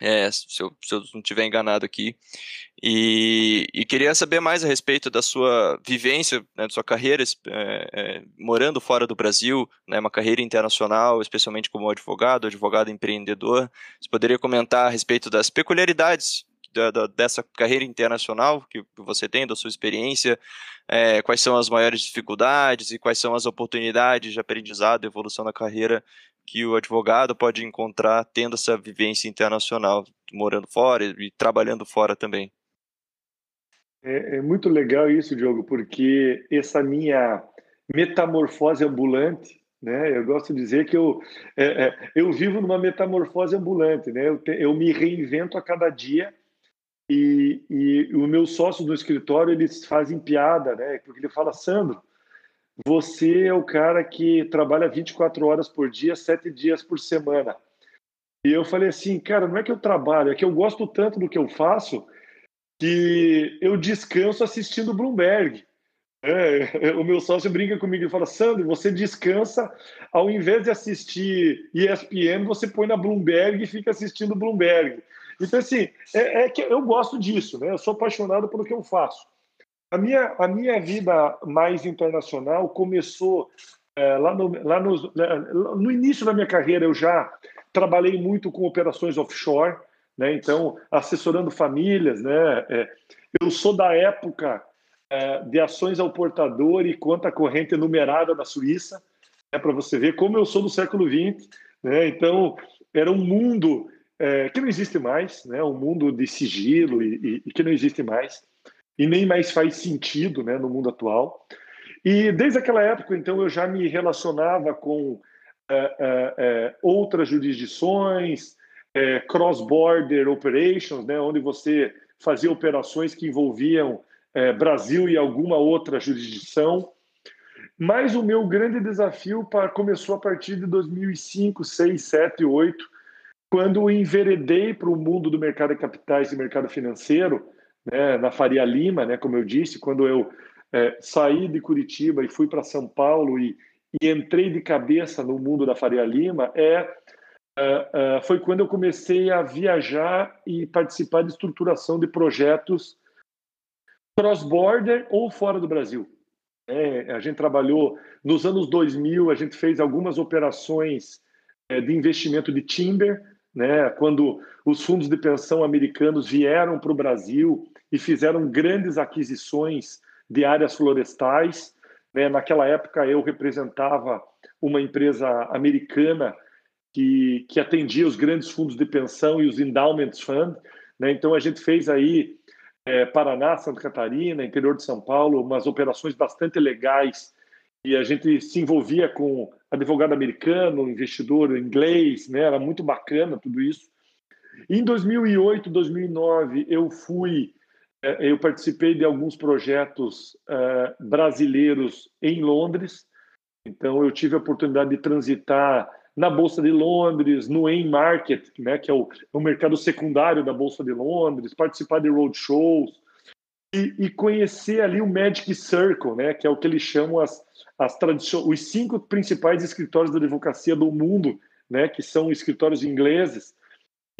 É, se, eu, se eu não estiver enganado aqui. E, e, queria saber mais a respeito da sua vivência, né, da sua carreira é, é, morando fora do Brasil, né, uma carreira internacional, especialmente como advogado, advogado empreendedor. Você poderia comentar a respeito das peculiaridades da, da, dessa carreira internacional que você tem, da sua experiência, é, quais são as maiores dificuldades e quais são as oportunidades de aprendizado evolução da carreira que o advogado pode encontrar tendo essa vivência internacional, morando fora e trabalhando fora também. É, é muito legal isso, Diogo, porque essa minha metamorfose ambulante Né? Eu gosto de dizer que eu, é, é, eu vivo numa metamorfose ambulante. Né? Eu, te, eu me reinvento a cada dia e, e o meu sócio no escritório eles fazem piada, né? porque ele fala, Sandro, você é o cara que trabalha 24 horas por dia, sete dias por semana. E eu falei assim, cara, não é que eu trabalho, é que eu gosto tanto do que eu faço que eu descanso assistindo Bloomberg. É, o meu sócio brinca comigo e fala: Sandro, você descansa, ao invés de assistir ESPN, você põe na Bloomberg e fica assistindo Bloomberg. Então, assim, é, é que eu gosto disso, né? Eu sou apaixonado pelo que eu faço. A minha, a minha vida mais internacional começou é, lá, no, lá no, no início da minha carreira. Eu já trabalhei muito com operações offshore, né? Então, assessorando famílias, né? É, eu sou da época é, de ações ao portador e conta corrente numerada da Suíça, é né, para você ver como eu sou do século XX. Né? Então, era um mundo é, que não existe mais, né? um mundo de sigilo e, e, e, que não existe mais, e nem mais faz sentido né, no mundo atual. E desde aquela época, então, eu já me relacionava com é, é, outras jurisdições, cross-border operations, né, onde você fazia operações que envolviam Brasil e alguma outra jurisdição. Mas o meu grande desafio começou a partir de 2005, 6, 7, 8, quando enveredei para o mundo do mercado de capitais e mercado financeiro, né, na Faria Lima, né, como eu disse, quando eu é, saí de Curitiba e fui para São Paulo e, e, entrei de cabeça no mundo da Faria Lima, é, é, é foi quando eu comecei a viajar e participar de estruturação de projetos cross-border ou fora do Brasil. É, a gente trabalhou nos anos 2000, a gente fez algumas operações é, de investimento de timber, né, quando os fundos de pensão americanos vieram para o Brasil e fizeram grandes aquisições de áreas florestais. Né, naquela época eu representava uma empresa americana que, que atendia os grandes fundos de pensão e os endowment fund. Né, então a gente fez aí é, Paraná, Santa Catarina, interior de São Paulo, umas operações bastante legais e a gente se envolvia com advogado americano, investidor inglês, né? Era muito bacana tudo isso. Em 2008, 2009, eu fui, eu participei de alguns projetos uh, brasileiros em Londres. Então, eu tive a oportunidade de transitar na Bolsa de Londres, no AIM Market, né, que é o, é o mercado secundário da Bolsa de Londres, participar de roadshows e, e conhecer ali o Magic Circle, né, que é o que eles chamam as, as os cinco principais escritórios da advocacia do mundo, né, que são escritórios ingleses.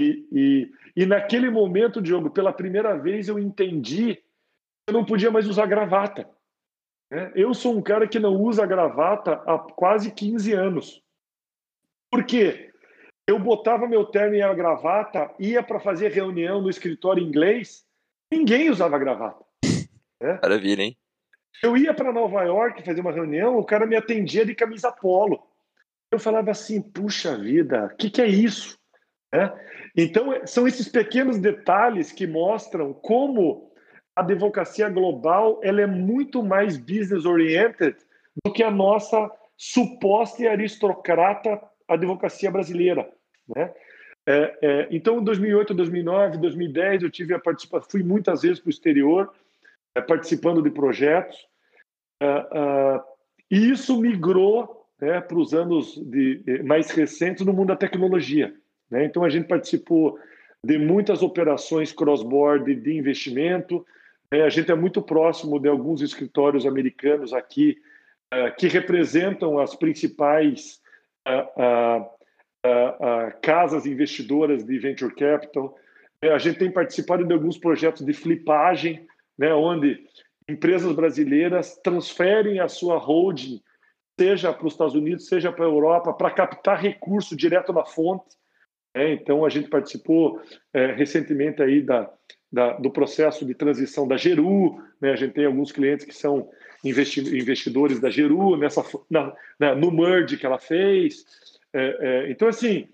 E, e, e naquele momento, Diogo, pela primeira vez eu entendi que eu não podia mais usar gravata. Né? Eu sou um cara que não usa gravata há quase 15 anos. Por quê? Eu botava meu terno e a gravata, ia para fazer reunião no escritório inglês, ninguém usava gravata. Né? Maravilha, hein? Eu ia para Nova York fazer uma reunião, o cara me atendia de camisa polo. Eu falava assim, puxa vida, o que, que é isso? É? Então, são esses pequenos detalhes que mostram como a advocacia global ela é muito mais business-oriented do que a nossa suposta e aristocrata advocacia brasileira, né? É, é, então, em 2008, 2009, 2010, eu tive a participação, fui muitas vezes para o exterior, é, participando de projetos, é, é, e isso migrou né, para os anos de, mais recentes no mundo da tecnologia. Né? Então, a gente participou de muitas operações cross-border de investimento, né? a gente é muito próximo de alguns escritórios americanos aqui é, que representam as principais casas investidoras de venture capital. A gente tem participado de alguns projetos de flipagem, né, onde empresas brasileiras transferem a sua holding, seja para os Estados Unidos, seja para a Europa, para captar recurso direto na fonte. É, então, a gente participou é, recentemente aí da, da, do processo de transição da Geru. Né? A gente tem alguns clientes que são investidores da Geru nessa, na, na, no merge que ela fez. É, é, então, assim,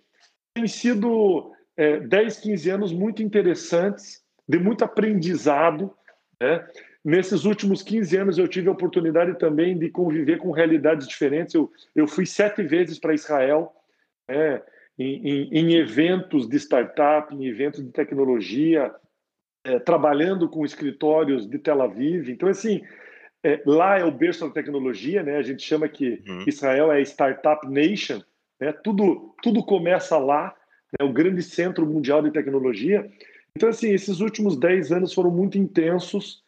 tem sido é, 10, 15 anos muito interessantes, de muito aprendizado, né? Nesses últimos 15 anos, eu tive a oportunidade também de conviver com realidades diferentes. Eu, eu fui sete vezes para Israel, né, em, em, em, eventos de startup, em eventos de tecnologia, é, trabalhando com escritórios de Tel Aviv. Então, assim, é, lá é o berço da tecnologia, né? A gente chama que uhum. Israel é a startup nation, né? Tudo, tudo começa lá, é né? o grande centro mundial de tecnologia. Então, assim, esses últimos 10 anos foram muito intensos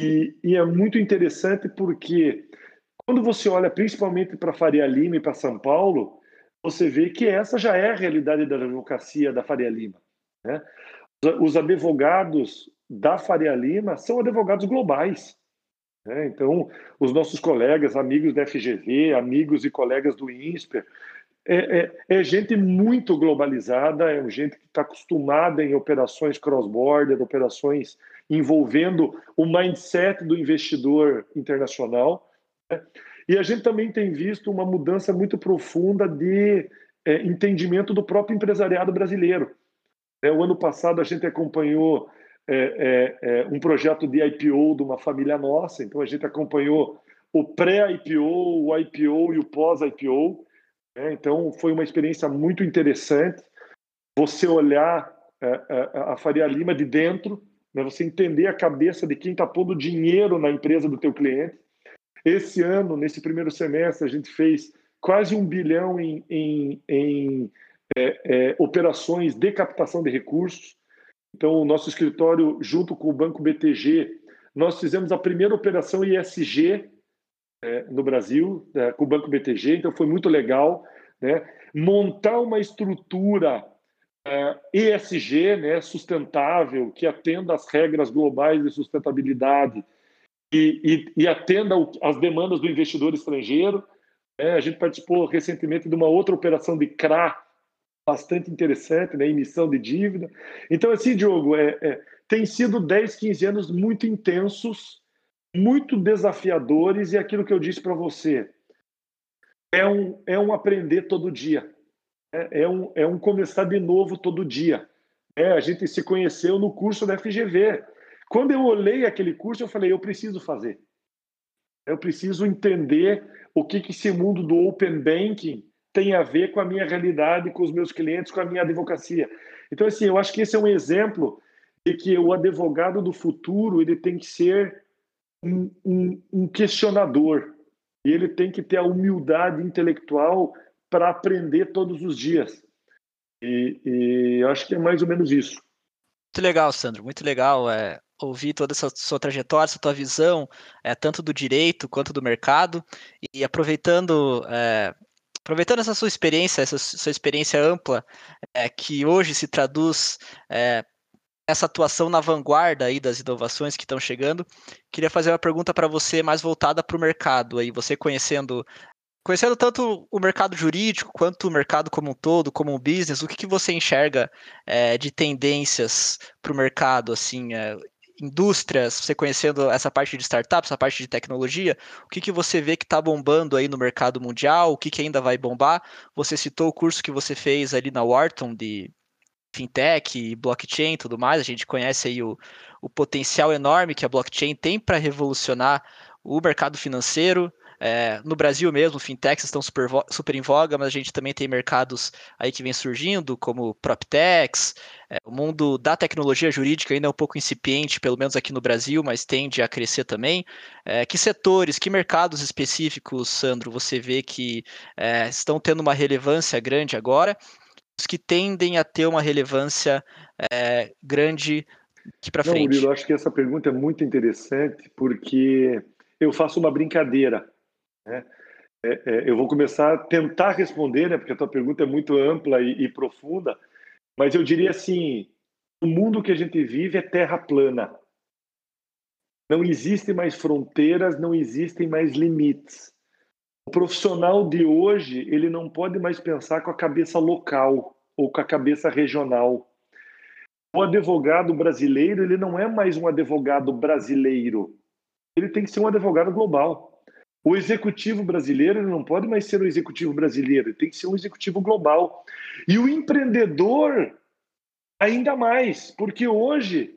e, e é muito interessante porque quando você olha principalmente para Faria Lima e para São Paulo, você vê que essa já é a realidade da advocacia da Faria Lima. Né? os advogados da Faria Lima são advogados globais. Né? Então, os nossos colegas, amigos da FGV, amigos e colegas do INSPER, é, é, é gente muito globalizada, é gente que está acostumada em operações cross-border, operações envolvendo o mindset do investidor internacional. Né? E a gente também tem visto uma mudança muito profunda de é, entendimento do próprio empresariado brasileiro. É, o ano passado a gente acompanhou é, é, é um projeto de IPO de uma família nossa, então a gente acompanhou o pré-IPO, o IPO e o pós-IPO. Né? Então foi uma experiência muito interessante. Você olhar é, é, a Faria Lima de dentro, né? você entender a cabeça de quem está pondo dinheiro na empresa do teu cliente. Esse ano, nesse primeiro semestre, a gente fez quase um bilhão em, em, em é, é, operações de captação de recursos. Então, o nosso escritório, junto com o Banco BTG, nós fizemos a primeira operação ISG é, no Brasil, é, com o Banco BTG, então foi muito legal. Né? Montar uma estrutura ESG, é, né, sustentável, que atenda às regras globais de sustentabilidade e, e, e atenda às demandas do investidor estrangeiro. É, a gente participou recentemente de uma outra operação de CRA, bastante interessante, né? emissão de dívida. Então, assim, Diogo, é, é, tem sido 10, 15 anos muito intensos, muito desafiadores, e aquilo que eu disse para você, é um, é um aprender todo dia, é, é, um, é um começar de novo todo dia. É, a gente se conheceu no curso da FGV. Quando eu olhei aquele curso, eu falei, eu preciso fazer. Eu preciso entender o que, que esse mundo do Open Banking tem a ver com a minha realidade, com os meus clientes, com a minha advocacia. Então, assim, eu acho que esse é um exemplo de que o advogado do futuro ele tem que ser um, um, um questionador e ele tem que ter a humildade intelectual para aprender todos os dias. E, e acho que é mais ou menos isso. Muito legal, Sandro, muito legal é, ouvir toda essa sua trajetória, essa tua visão, é, tanto do direito quanto do mercado, e aproveitando é, aproveitando essa sua experiência, essa sua experiência ampla, é, que hoje se traduz é, essa atuação na vanguarda aí das inovações que estão chegando, queria fazer uma pergunta para você mais voltada para o mercado. Aí você conhecendo conhecendo tanto o mercado jurídico quanto o mercado como um todo, como um business, o que, que você enxerga é, de tendências para o mercado, assim, é, indústrias, você conhecendo essa parte de startups, essa parte de tecnologia, o que, que você vê que está bombando aí no mercado mundial, o que, que ainda vai bombar? Você citou o curso que você fez ali na Wharton de fintech, blockchain e tudo mais, a gente conhece aí o, o potencial enorme que a blockchain tem para revolucionar o mercado financeiro, é, no Brasil mesmo, fintechs estão super, super em voga, mas a gente também tem mercados aí que vem surgindo, como PropTechs. É, o mundo da tecnologia jurídica ainda é um pouco incipiente, pelo menos aqui no Brasil, mas tende a crescer também. É, que setores, que mercados específicos, Sandro, você vê que é, estão tendo uma relevância grande agora? Os que tendem a ter uma relevância é, grande aqui para frente? Murilo, eu acho que essa pergunta é muito interessante, porque eu faço uma brincadeira né? É, é, eu vou começar a tentar responder, né, porque a tua pergunta é muito ampla e, e profunda, mas eu diria assim: o mundo que a gente vive é terra plana. Não existem mais fronteiras, não existem mais limites. O profissional de hoje, ele não pode mais pensar com a cabeça local ou com a cabeça regional. O advogado brasileiro, ele não é mais um advogado brasileiro. Ele tem que ser um advogado global. O executivo brasileiro não pode mais ser o executivo brasileiro, tem que ser um executivo global. E o empreendedor, ainda mais, porque hoje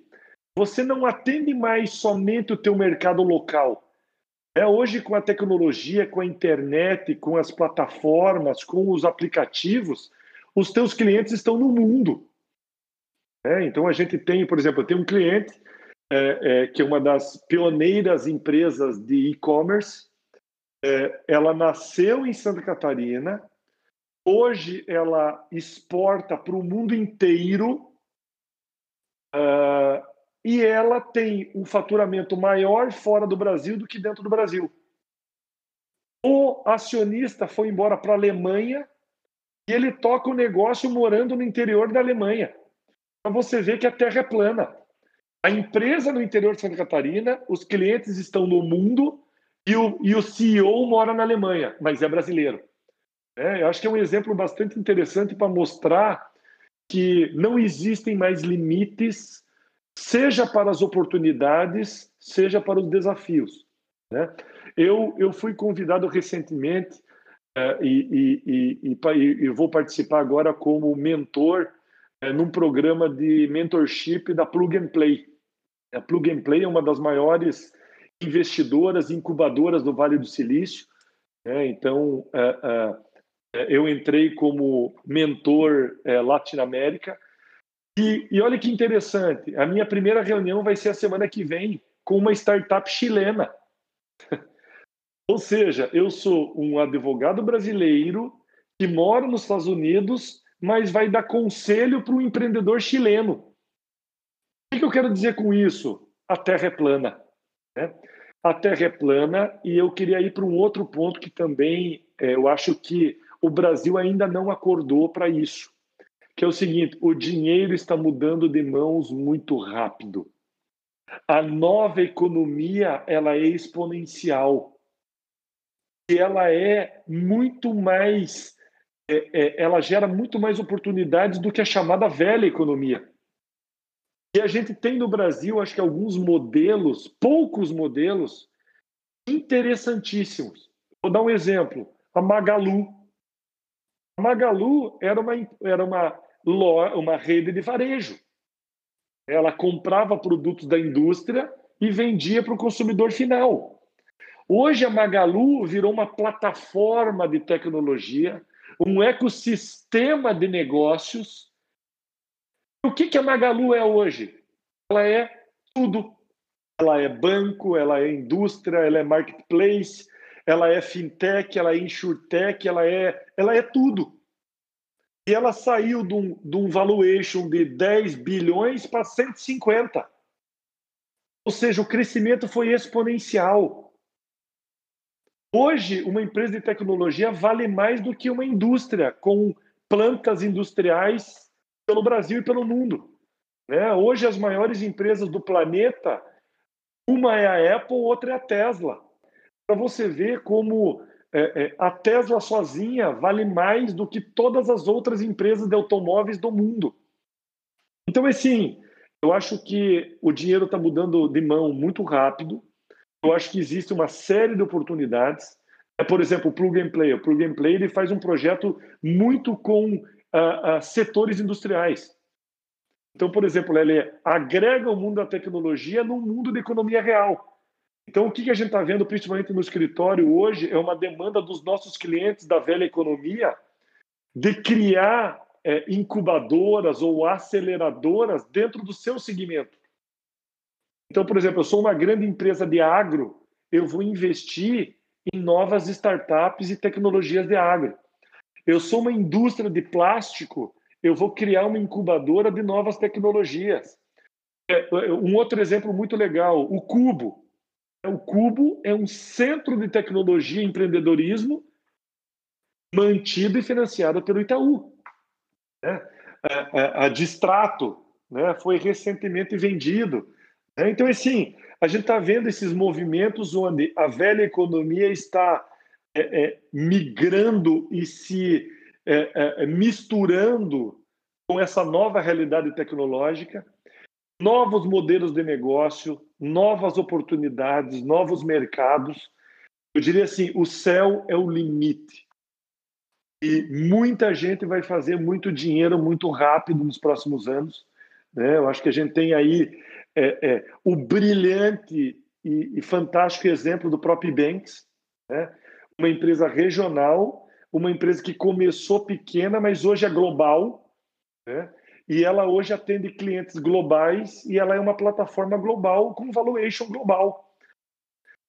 você não atende mais somente o teu mercado local. É hoje com a tecnologia, com a internet, com as plataformas, com os aplicativos, os teus clientes estão no mundo. É, então a gente tem, por exemplo, tem um cliente é, é, que é uma das pioneiras empresas de e-commerce. É, ela nasceu em Santa Catarina. Hoje ela exporta para o mundo inteiro. Uh, e ela tem um faturamento maior fora do Brasil do que dentro do Brasil. O acionista foi embora para a Alemanha e ele toca o negócio morando no interior da Alemanha. Para você ver que a terra é plana. A empresa no interior de Santa Catarina, os clientes estão no mundo e o, e o CEO mora na Alemanha, mas é brasileiro. É, eu acho que é um exemplo bastante interessante para mostrar que não existem mais limites seja para as oportunidades, seja para os desafios. Né? Eu, eu fui convidado recentemente uh, e, e, e, e, vou participar agora como mentor uh, num programa de mentorship da Plug and Play. A Plug and Play é uma das maiores investidoras, incubadoras do Vale do Silício. Né? Então, uh, eu entrei como mentor Latinoamérica e, e olha que interessante, a minha primeira reunião vai ser a semana que vem com uma startup chilena. Ou seja, eu sou um advogado brasileiro que mora nos Estados Unidos, mas vai dar conselho para um empreendedor chileno. O que eu quero dizer com isso? A Terra é plana. Né? A Terra é plana e eu queria ir para um outro ponto que também é, eu acho que o Brasil ainda não acordou para isso que é o seguinte: o dinheiro está mudando de mãos muito rápido. A nova economia ela é exponencial e ela é muito mais, é, é, ela gera muito mais oportunidades do que a chamada velha economia. E a gente tem no Brasil, acho que alguns modelos, poucos modelos interessantíssimos. Vou dar um exemplo: a Magalu. A Magalu era uma, era uma uma rede de varejo. Ela comprava produtos da indústria e vendia para o consumidor final. Hoje a Magalu virou uma plataforma de tecnologia, um ecossistema de negócios. O que, que a Magalu é hoje? Ela é tudo. Ela é banco, ela é indústria, ela é marketplace, ela é fintech, ela é insurtech, ela é, ela é tudo. E ela saiu de um, de um valuation de 10 bilhões para 150. Ou seja, o crescimento foi exponencial. Hoje, uma empresa de tecnologia vale mais do que uma indústria com plantas industriais pelo Brasil e pelo mundo. Né? Hoje, as maiores empresas do planeta, uma é a Apple, outra é a Tesla. Para você ver como é, é, a Tesla sozinha vale mais do que todas as outras empresas de automóveis do mundo. Então, assim, eu acho que o dinheiro está mudando de mão muito rápido. Eu acho que existe uma série de oportunidades. É, por exemplo, o Plug and Play. O Plug and Play ele faz um projeto muito com setores industriais. Então, por exemplo, ele agrega o mundo da tecnologia no mundo da economia real. Então, o que a gente está vendo, principalmente no escritório hoje, é uma demanda dos nossos clientes da velha economia de criar é, incubadoras ou aceleradoras dentro do seu segmento. Então, por exemplo, eu sou uma grande empresa de agro, eu vou investir em novas startups e tecnologias de agro. Eu sou uma indústria de plástico, eu vou criar uma incubadora de novas tecnologias. É, um outro exemplo muito legal, o Cubo. O Cubo é um centro de tecnologia e empreendedorismo mantido e financiado pelo Itaú. Né? A, a, a Distrato né, foi recentemente vendido. Né? Então, assim, a gente está vendo esses movimentos onde a velha economia está é, é, migrando e se é, é misturando com essa nova realidade tecnológica novos modelos de negócio, novas oportunidades, novos mercados. Eu diria assim, o céu é o limite. E muita gente vai fazer muito dinheiro muito rápido nos próximos anos. Né? Eu acho que a gente tem aí é, é, o brilhante e, e, fantástico exemplo do próprio Banks, né? Uma empresa regional, uma empresa que começou pequena, mas hoje é global, né? e ela hoje atende clientes globais e ela é uma plataforma global com valuation global.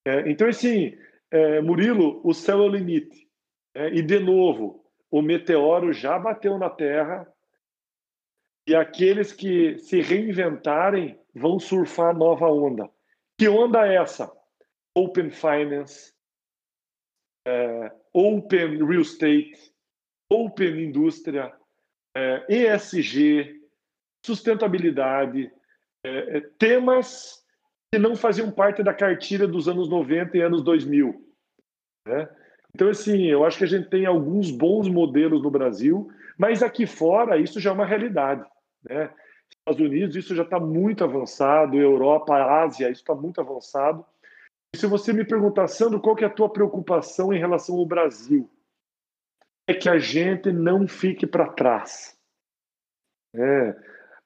É, então, assim, é, Murilo, o céu é o limite. É, e, de novo, o meteoro já bateu na Terra e aqueles que se reinventarem vão surfar a nova onda. Que onda é essa? Open Finance, é, Open Real Estate, Open Indústria, é, ESG, sustentabilidade, é, é, temas que não faziam parte da cartilha dos anos 90 e anos 2000. Né? Então, assim, eu acho que a gente tem alguns bons modelos no Brasil, mas aqui fora isso já é uma realidade. Né? Estados Unidos, isso já está muito avançado, Europa, Ásia, isso está muito avançado. Se você me perguntar, Sandro, qual que é a tua preocupação em relação ao Brasil? É que a gente não fique para trás. É,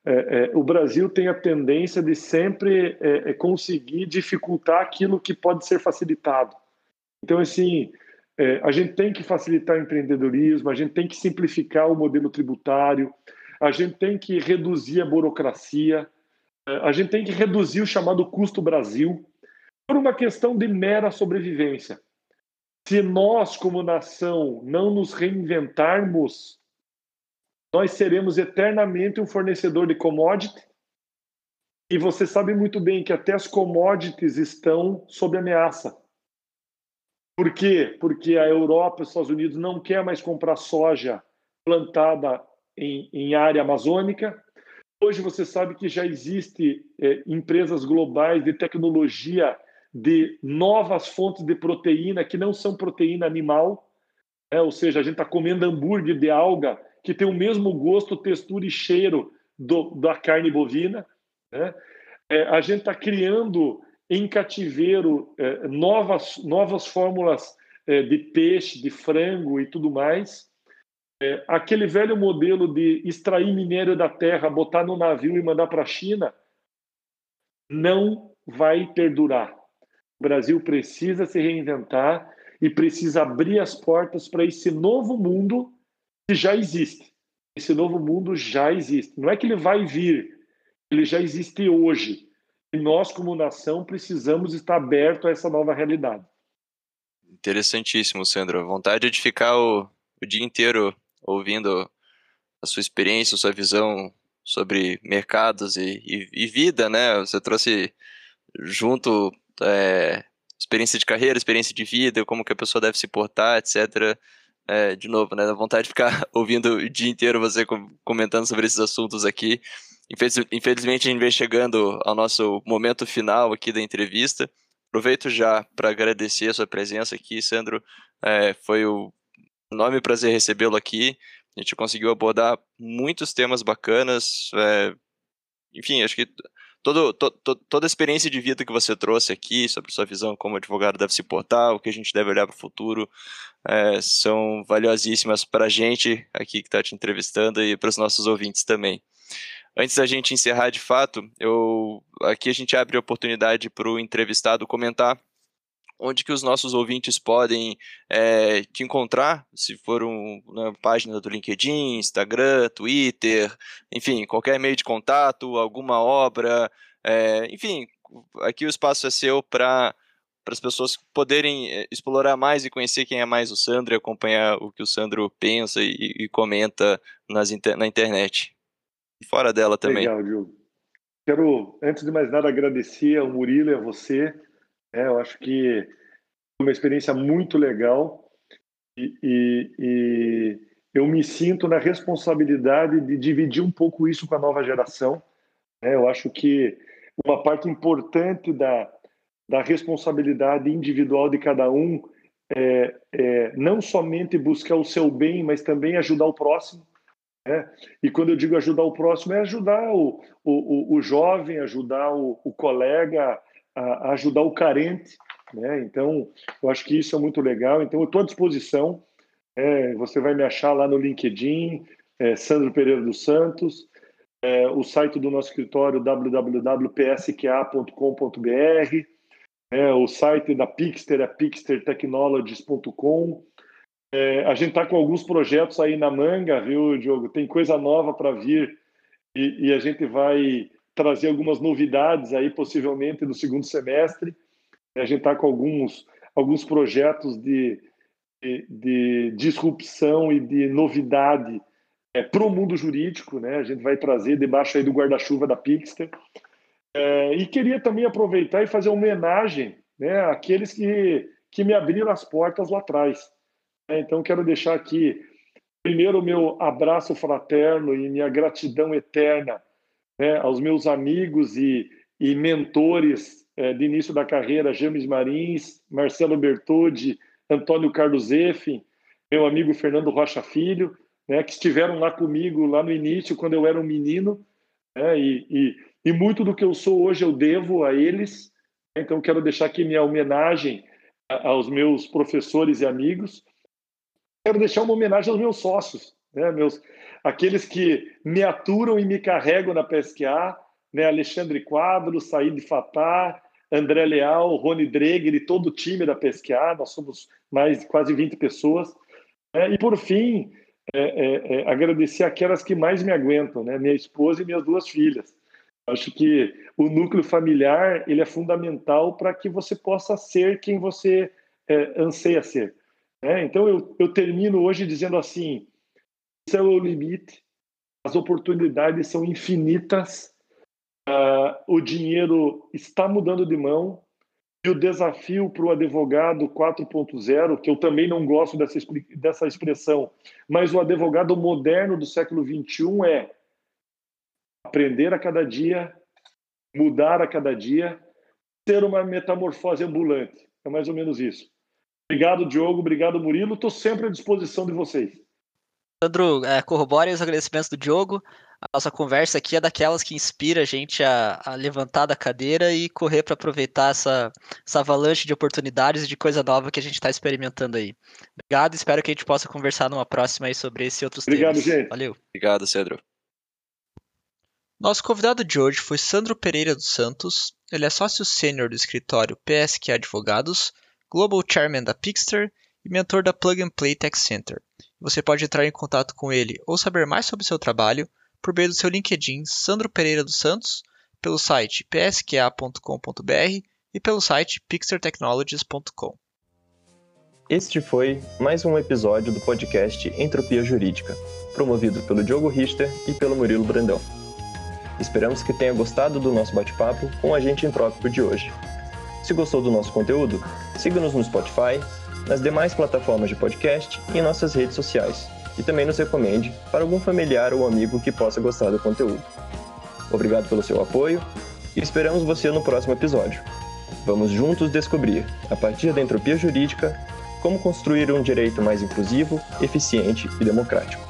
é, é, o Brasil tem a tendência de sempre é, é, conseguir dificultar aquilo que pode ser facilitado. Então, assim, é, a gente tem que facilitar o empreendedorismo, a gente tem que simplificar o modelo tributário, a gente tem que reduzir a burocracia, a gente tem que reduzir o chamado custo Brasil, por uma questão de mera sobrevivência. Se nós, como nação, não nos reinventarmos, nós seremos eternamente um fornecedor de commodity. E você sabe muito bem que até as commodities estão sob ameaça. Por quê? Porque a Europa e os Estados Unidos não quer mais comprar soja plantada em, em área amazônica. Hoje você sabe que já existe é, empresas globais de tecnologia de novas fontes de proteína que não são proteína animal, né? ou seja, a gente está comendo hambúrguer de alga que tem o mesmo gosto, textura e cheiro do, da carne bovina. Né? É, a gente está criando em cativeiro é, novas, novas fórmulas é, de peixe, de frango e tudo mais. É, aquele velho modelo de extrair minério da terra, botar no navio e mandar para a China, não vai perdurar. O Brasil precisa se reinventar e precisa abrir as portas para esse novo mundo que já existe. Esse novo mundo já existe. Não é que ele vai vir, ele já existe hoje. E nós, como nação, precisamos estar abertos a essa nova realidade. Interessantíssimo, Sandro. Vontade de ficar o, o dia inteiro ouvindo a sua experiência, a sua visão sobre mercados e, e, e vida, né? Você trouxe junto é, experiência de carreira, experiência de vida, como que a pessoa deve se portar, etc. É, de novo, né? Dá vontade de ficar ouvindo o dia inteiro você comentando sobre esses assuntos aqui. Infelizmente, a gente vem chegando ao nosso momento final aqui da entrevista. Aproveito já para agradecer a sua presença aqui, Sandro. É, foi o enorme prazer recebê-lo aqui. A gente conseguiu abordar muitos temas bacanas. É, enfim, acho que todo, to, to, toda a experiência de vida que você trouxe aqui, sobre sua visão como advogado deve se portar, o que a gente deve olhar para o futuro, é, são valiosíssimas para a gente aqui que está te entrevistando e para os nossos ouvintes também. Antes da gente encerrar de fato, eu aqui a gente abre a oportunidade para o entrevistado comentar onde que os nossos ouvintes podem é, te encontrar, se for um, na página do LinkedIn, Instagram, Twitter, enfim, qualquer meio de contato, alguma obra, é, enfim, aqui o espaço é seu para para as pessoas poderem é, explorar mais e conhecer quem é mais o Sandro e acompanhar o que o Sandro pensa e, e comenta nas, na internet. E fora dela também. Legal, Diogo. Quero, antes de mais nada, agradecer ao Murilo e a você é, eu acho que uma experiência muito legal e, e, e, eu me sinto na responsabilidade de dividir um pouco isso com a nova geração. É, eu acho que uma parte importante da, da responsabilidade individual de cada um é, é, não somente buscar o seu bem, mas também ajudar o próximo. Né? E quando eu digo ajudar o próximo, é ajudar o, o, o, o jovem, ajudar o, o colega, a, ajudar o carente. Né? Então, eu acho que isso é muito legal. Então, eu estou à disposição. É, você vai me achar lá no LinkedIn, é, Sandro Pereira dos Santos. é, o site do nosso escritório www.pska.com.br, é, o site da Pixter é pixtertechnologies.com. É, a gente está com alguns projetos aí na manga, viu, Diogo? Tem coisa nova para vir e, e, a gente vai trazer algumas novidades aí, possivelmente, no segundo semestre. A gente está com alguns, alguns projetos de, de, de disrupção e de novidade é, para o mundo jurídico, né? A gente vai trazer debaixo aí do guarda-chuva da Pixter. É, e queria também aproveitar e fazer uma homenagem né, àqueles que, que me abriram as portas lá atrás. É, então, quero deixar aqui, primeiro, o meu abraço fraterno e minha gratidão eterna né, aos meus amigos e, e mentores é, de início da carreira, James Marins, Marcelo Bertoldi, Antônio Carlos Effin, meu amigo Fernando Rocha Filho, né, que estiveram lá comigo lá no início, quando eu era um menino, né, e, e, e, muito do que eu sou hoje eu devo a eles. Então, quero deixar aqui minha homenagem aos meus professores e amigos. Quero deixar uma homenagem aos meus sócios, né, meus, aqueles que me aturam e me carregam na PSQA, né, Alexandre Quadro, Said Fatah, André Leal, Rony Dreger e todo o time da PSQA, nós somos mais quase 20 pessoas. É, e, por fim, é, é, é, agradecer aquelas que mais me aguentam, né? Minha esposa e minhas duas filhas. Acho que o núcleo familiar ele é fundamental para que você possa ser quem você é, anseia ser. Né? Então eu, eu termino hoje dizendo assim: é o limite, as oportunidades são infinitas, uh, o dinheiro está mudando de mão, e o desafio para o advogado 4.0, que eu também não gosto dessa, dessa expressão, mas o advogado moderno do século XXI é aprender a cada dia, mudar a cada dia, ter uma metamorfose ambulante. É mais ou menos isso. Obrigado, Diogo. Obrigado, Murilo. Estou sempre à disposição de vocês. Sandro, é, corrobore os agradecimentos do Diogo. A nossa conversa aqui é daquelas que inspira a gente a, a levantar da cadeira e correr para aproveitar essa, essa avalanche de oportunidades e de coisa nova que a gente está experimentando aí. Obrigado, espero que a gente possa conversar numa próxima aí sobre esse e outros Obrigado, temas. Gente. Valeu. Obrigado, Cedro. Nosso convidado de hoje foi Sandro Pereira dos Santos. Ele é sócio sênior do escritório PSQ Advogados, Global Chairman da Pixter e mentor da Plug and Play Tech Center. Você pode entrar em contato com ele ou saber mais sobre seu trabalho por meio do seu LinkedIn Sandro Pereira dos Santos, pelo site psqa.com.br e pelo site pixertechnologies.com. Este foi mais um episódio do podcast Entropia Jurídica, promovido pelo Diogo Richter e pelo Murilo Brandão. Esperamos que tenha gostado do nosso bate-papo com o agente entrópico de hoje. Se gostou do nosso conteúdo, siga-nos no Spotify, nas demais plataformas de podcast e em nossas redes sociais e também nos recomende para algum familiar ou amigo que possa gostar do conteúdo. Obrigado pelo seu apoio e esperamos você no próximo episódio. Vamos juntos descobrir, a partir da entropia jurídica, como construir um direito mais inclusivo, eficiente e democrático.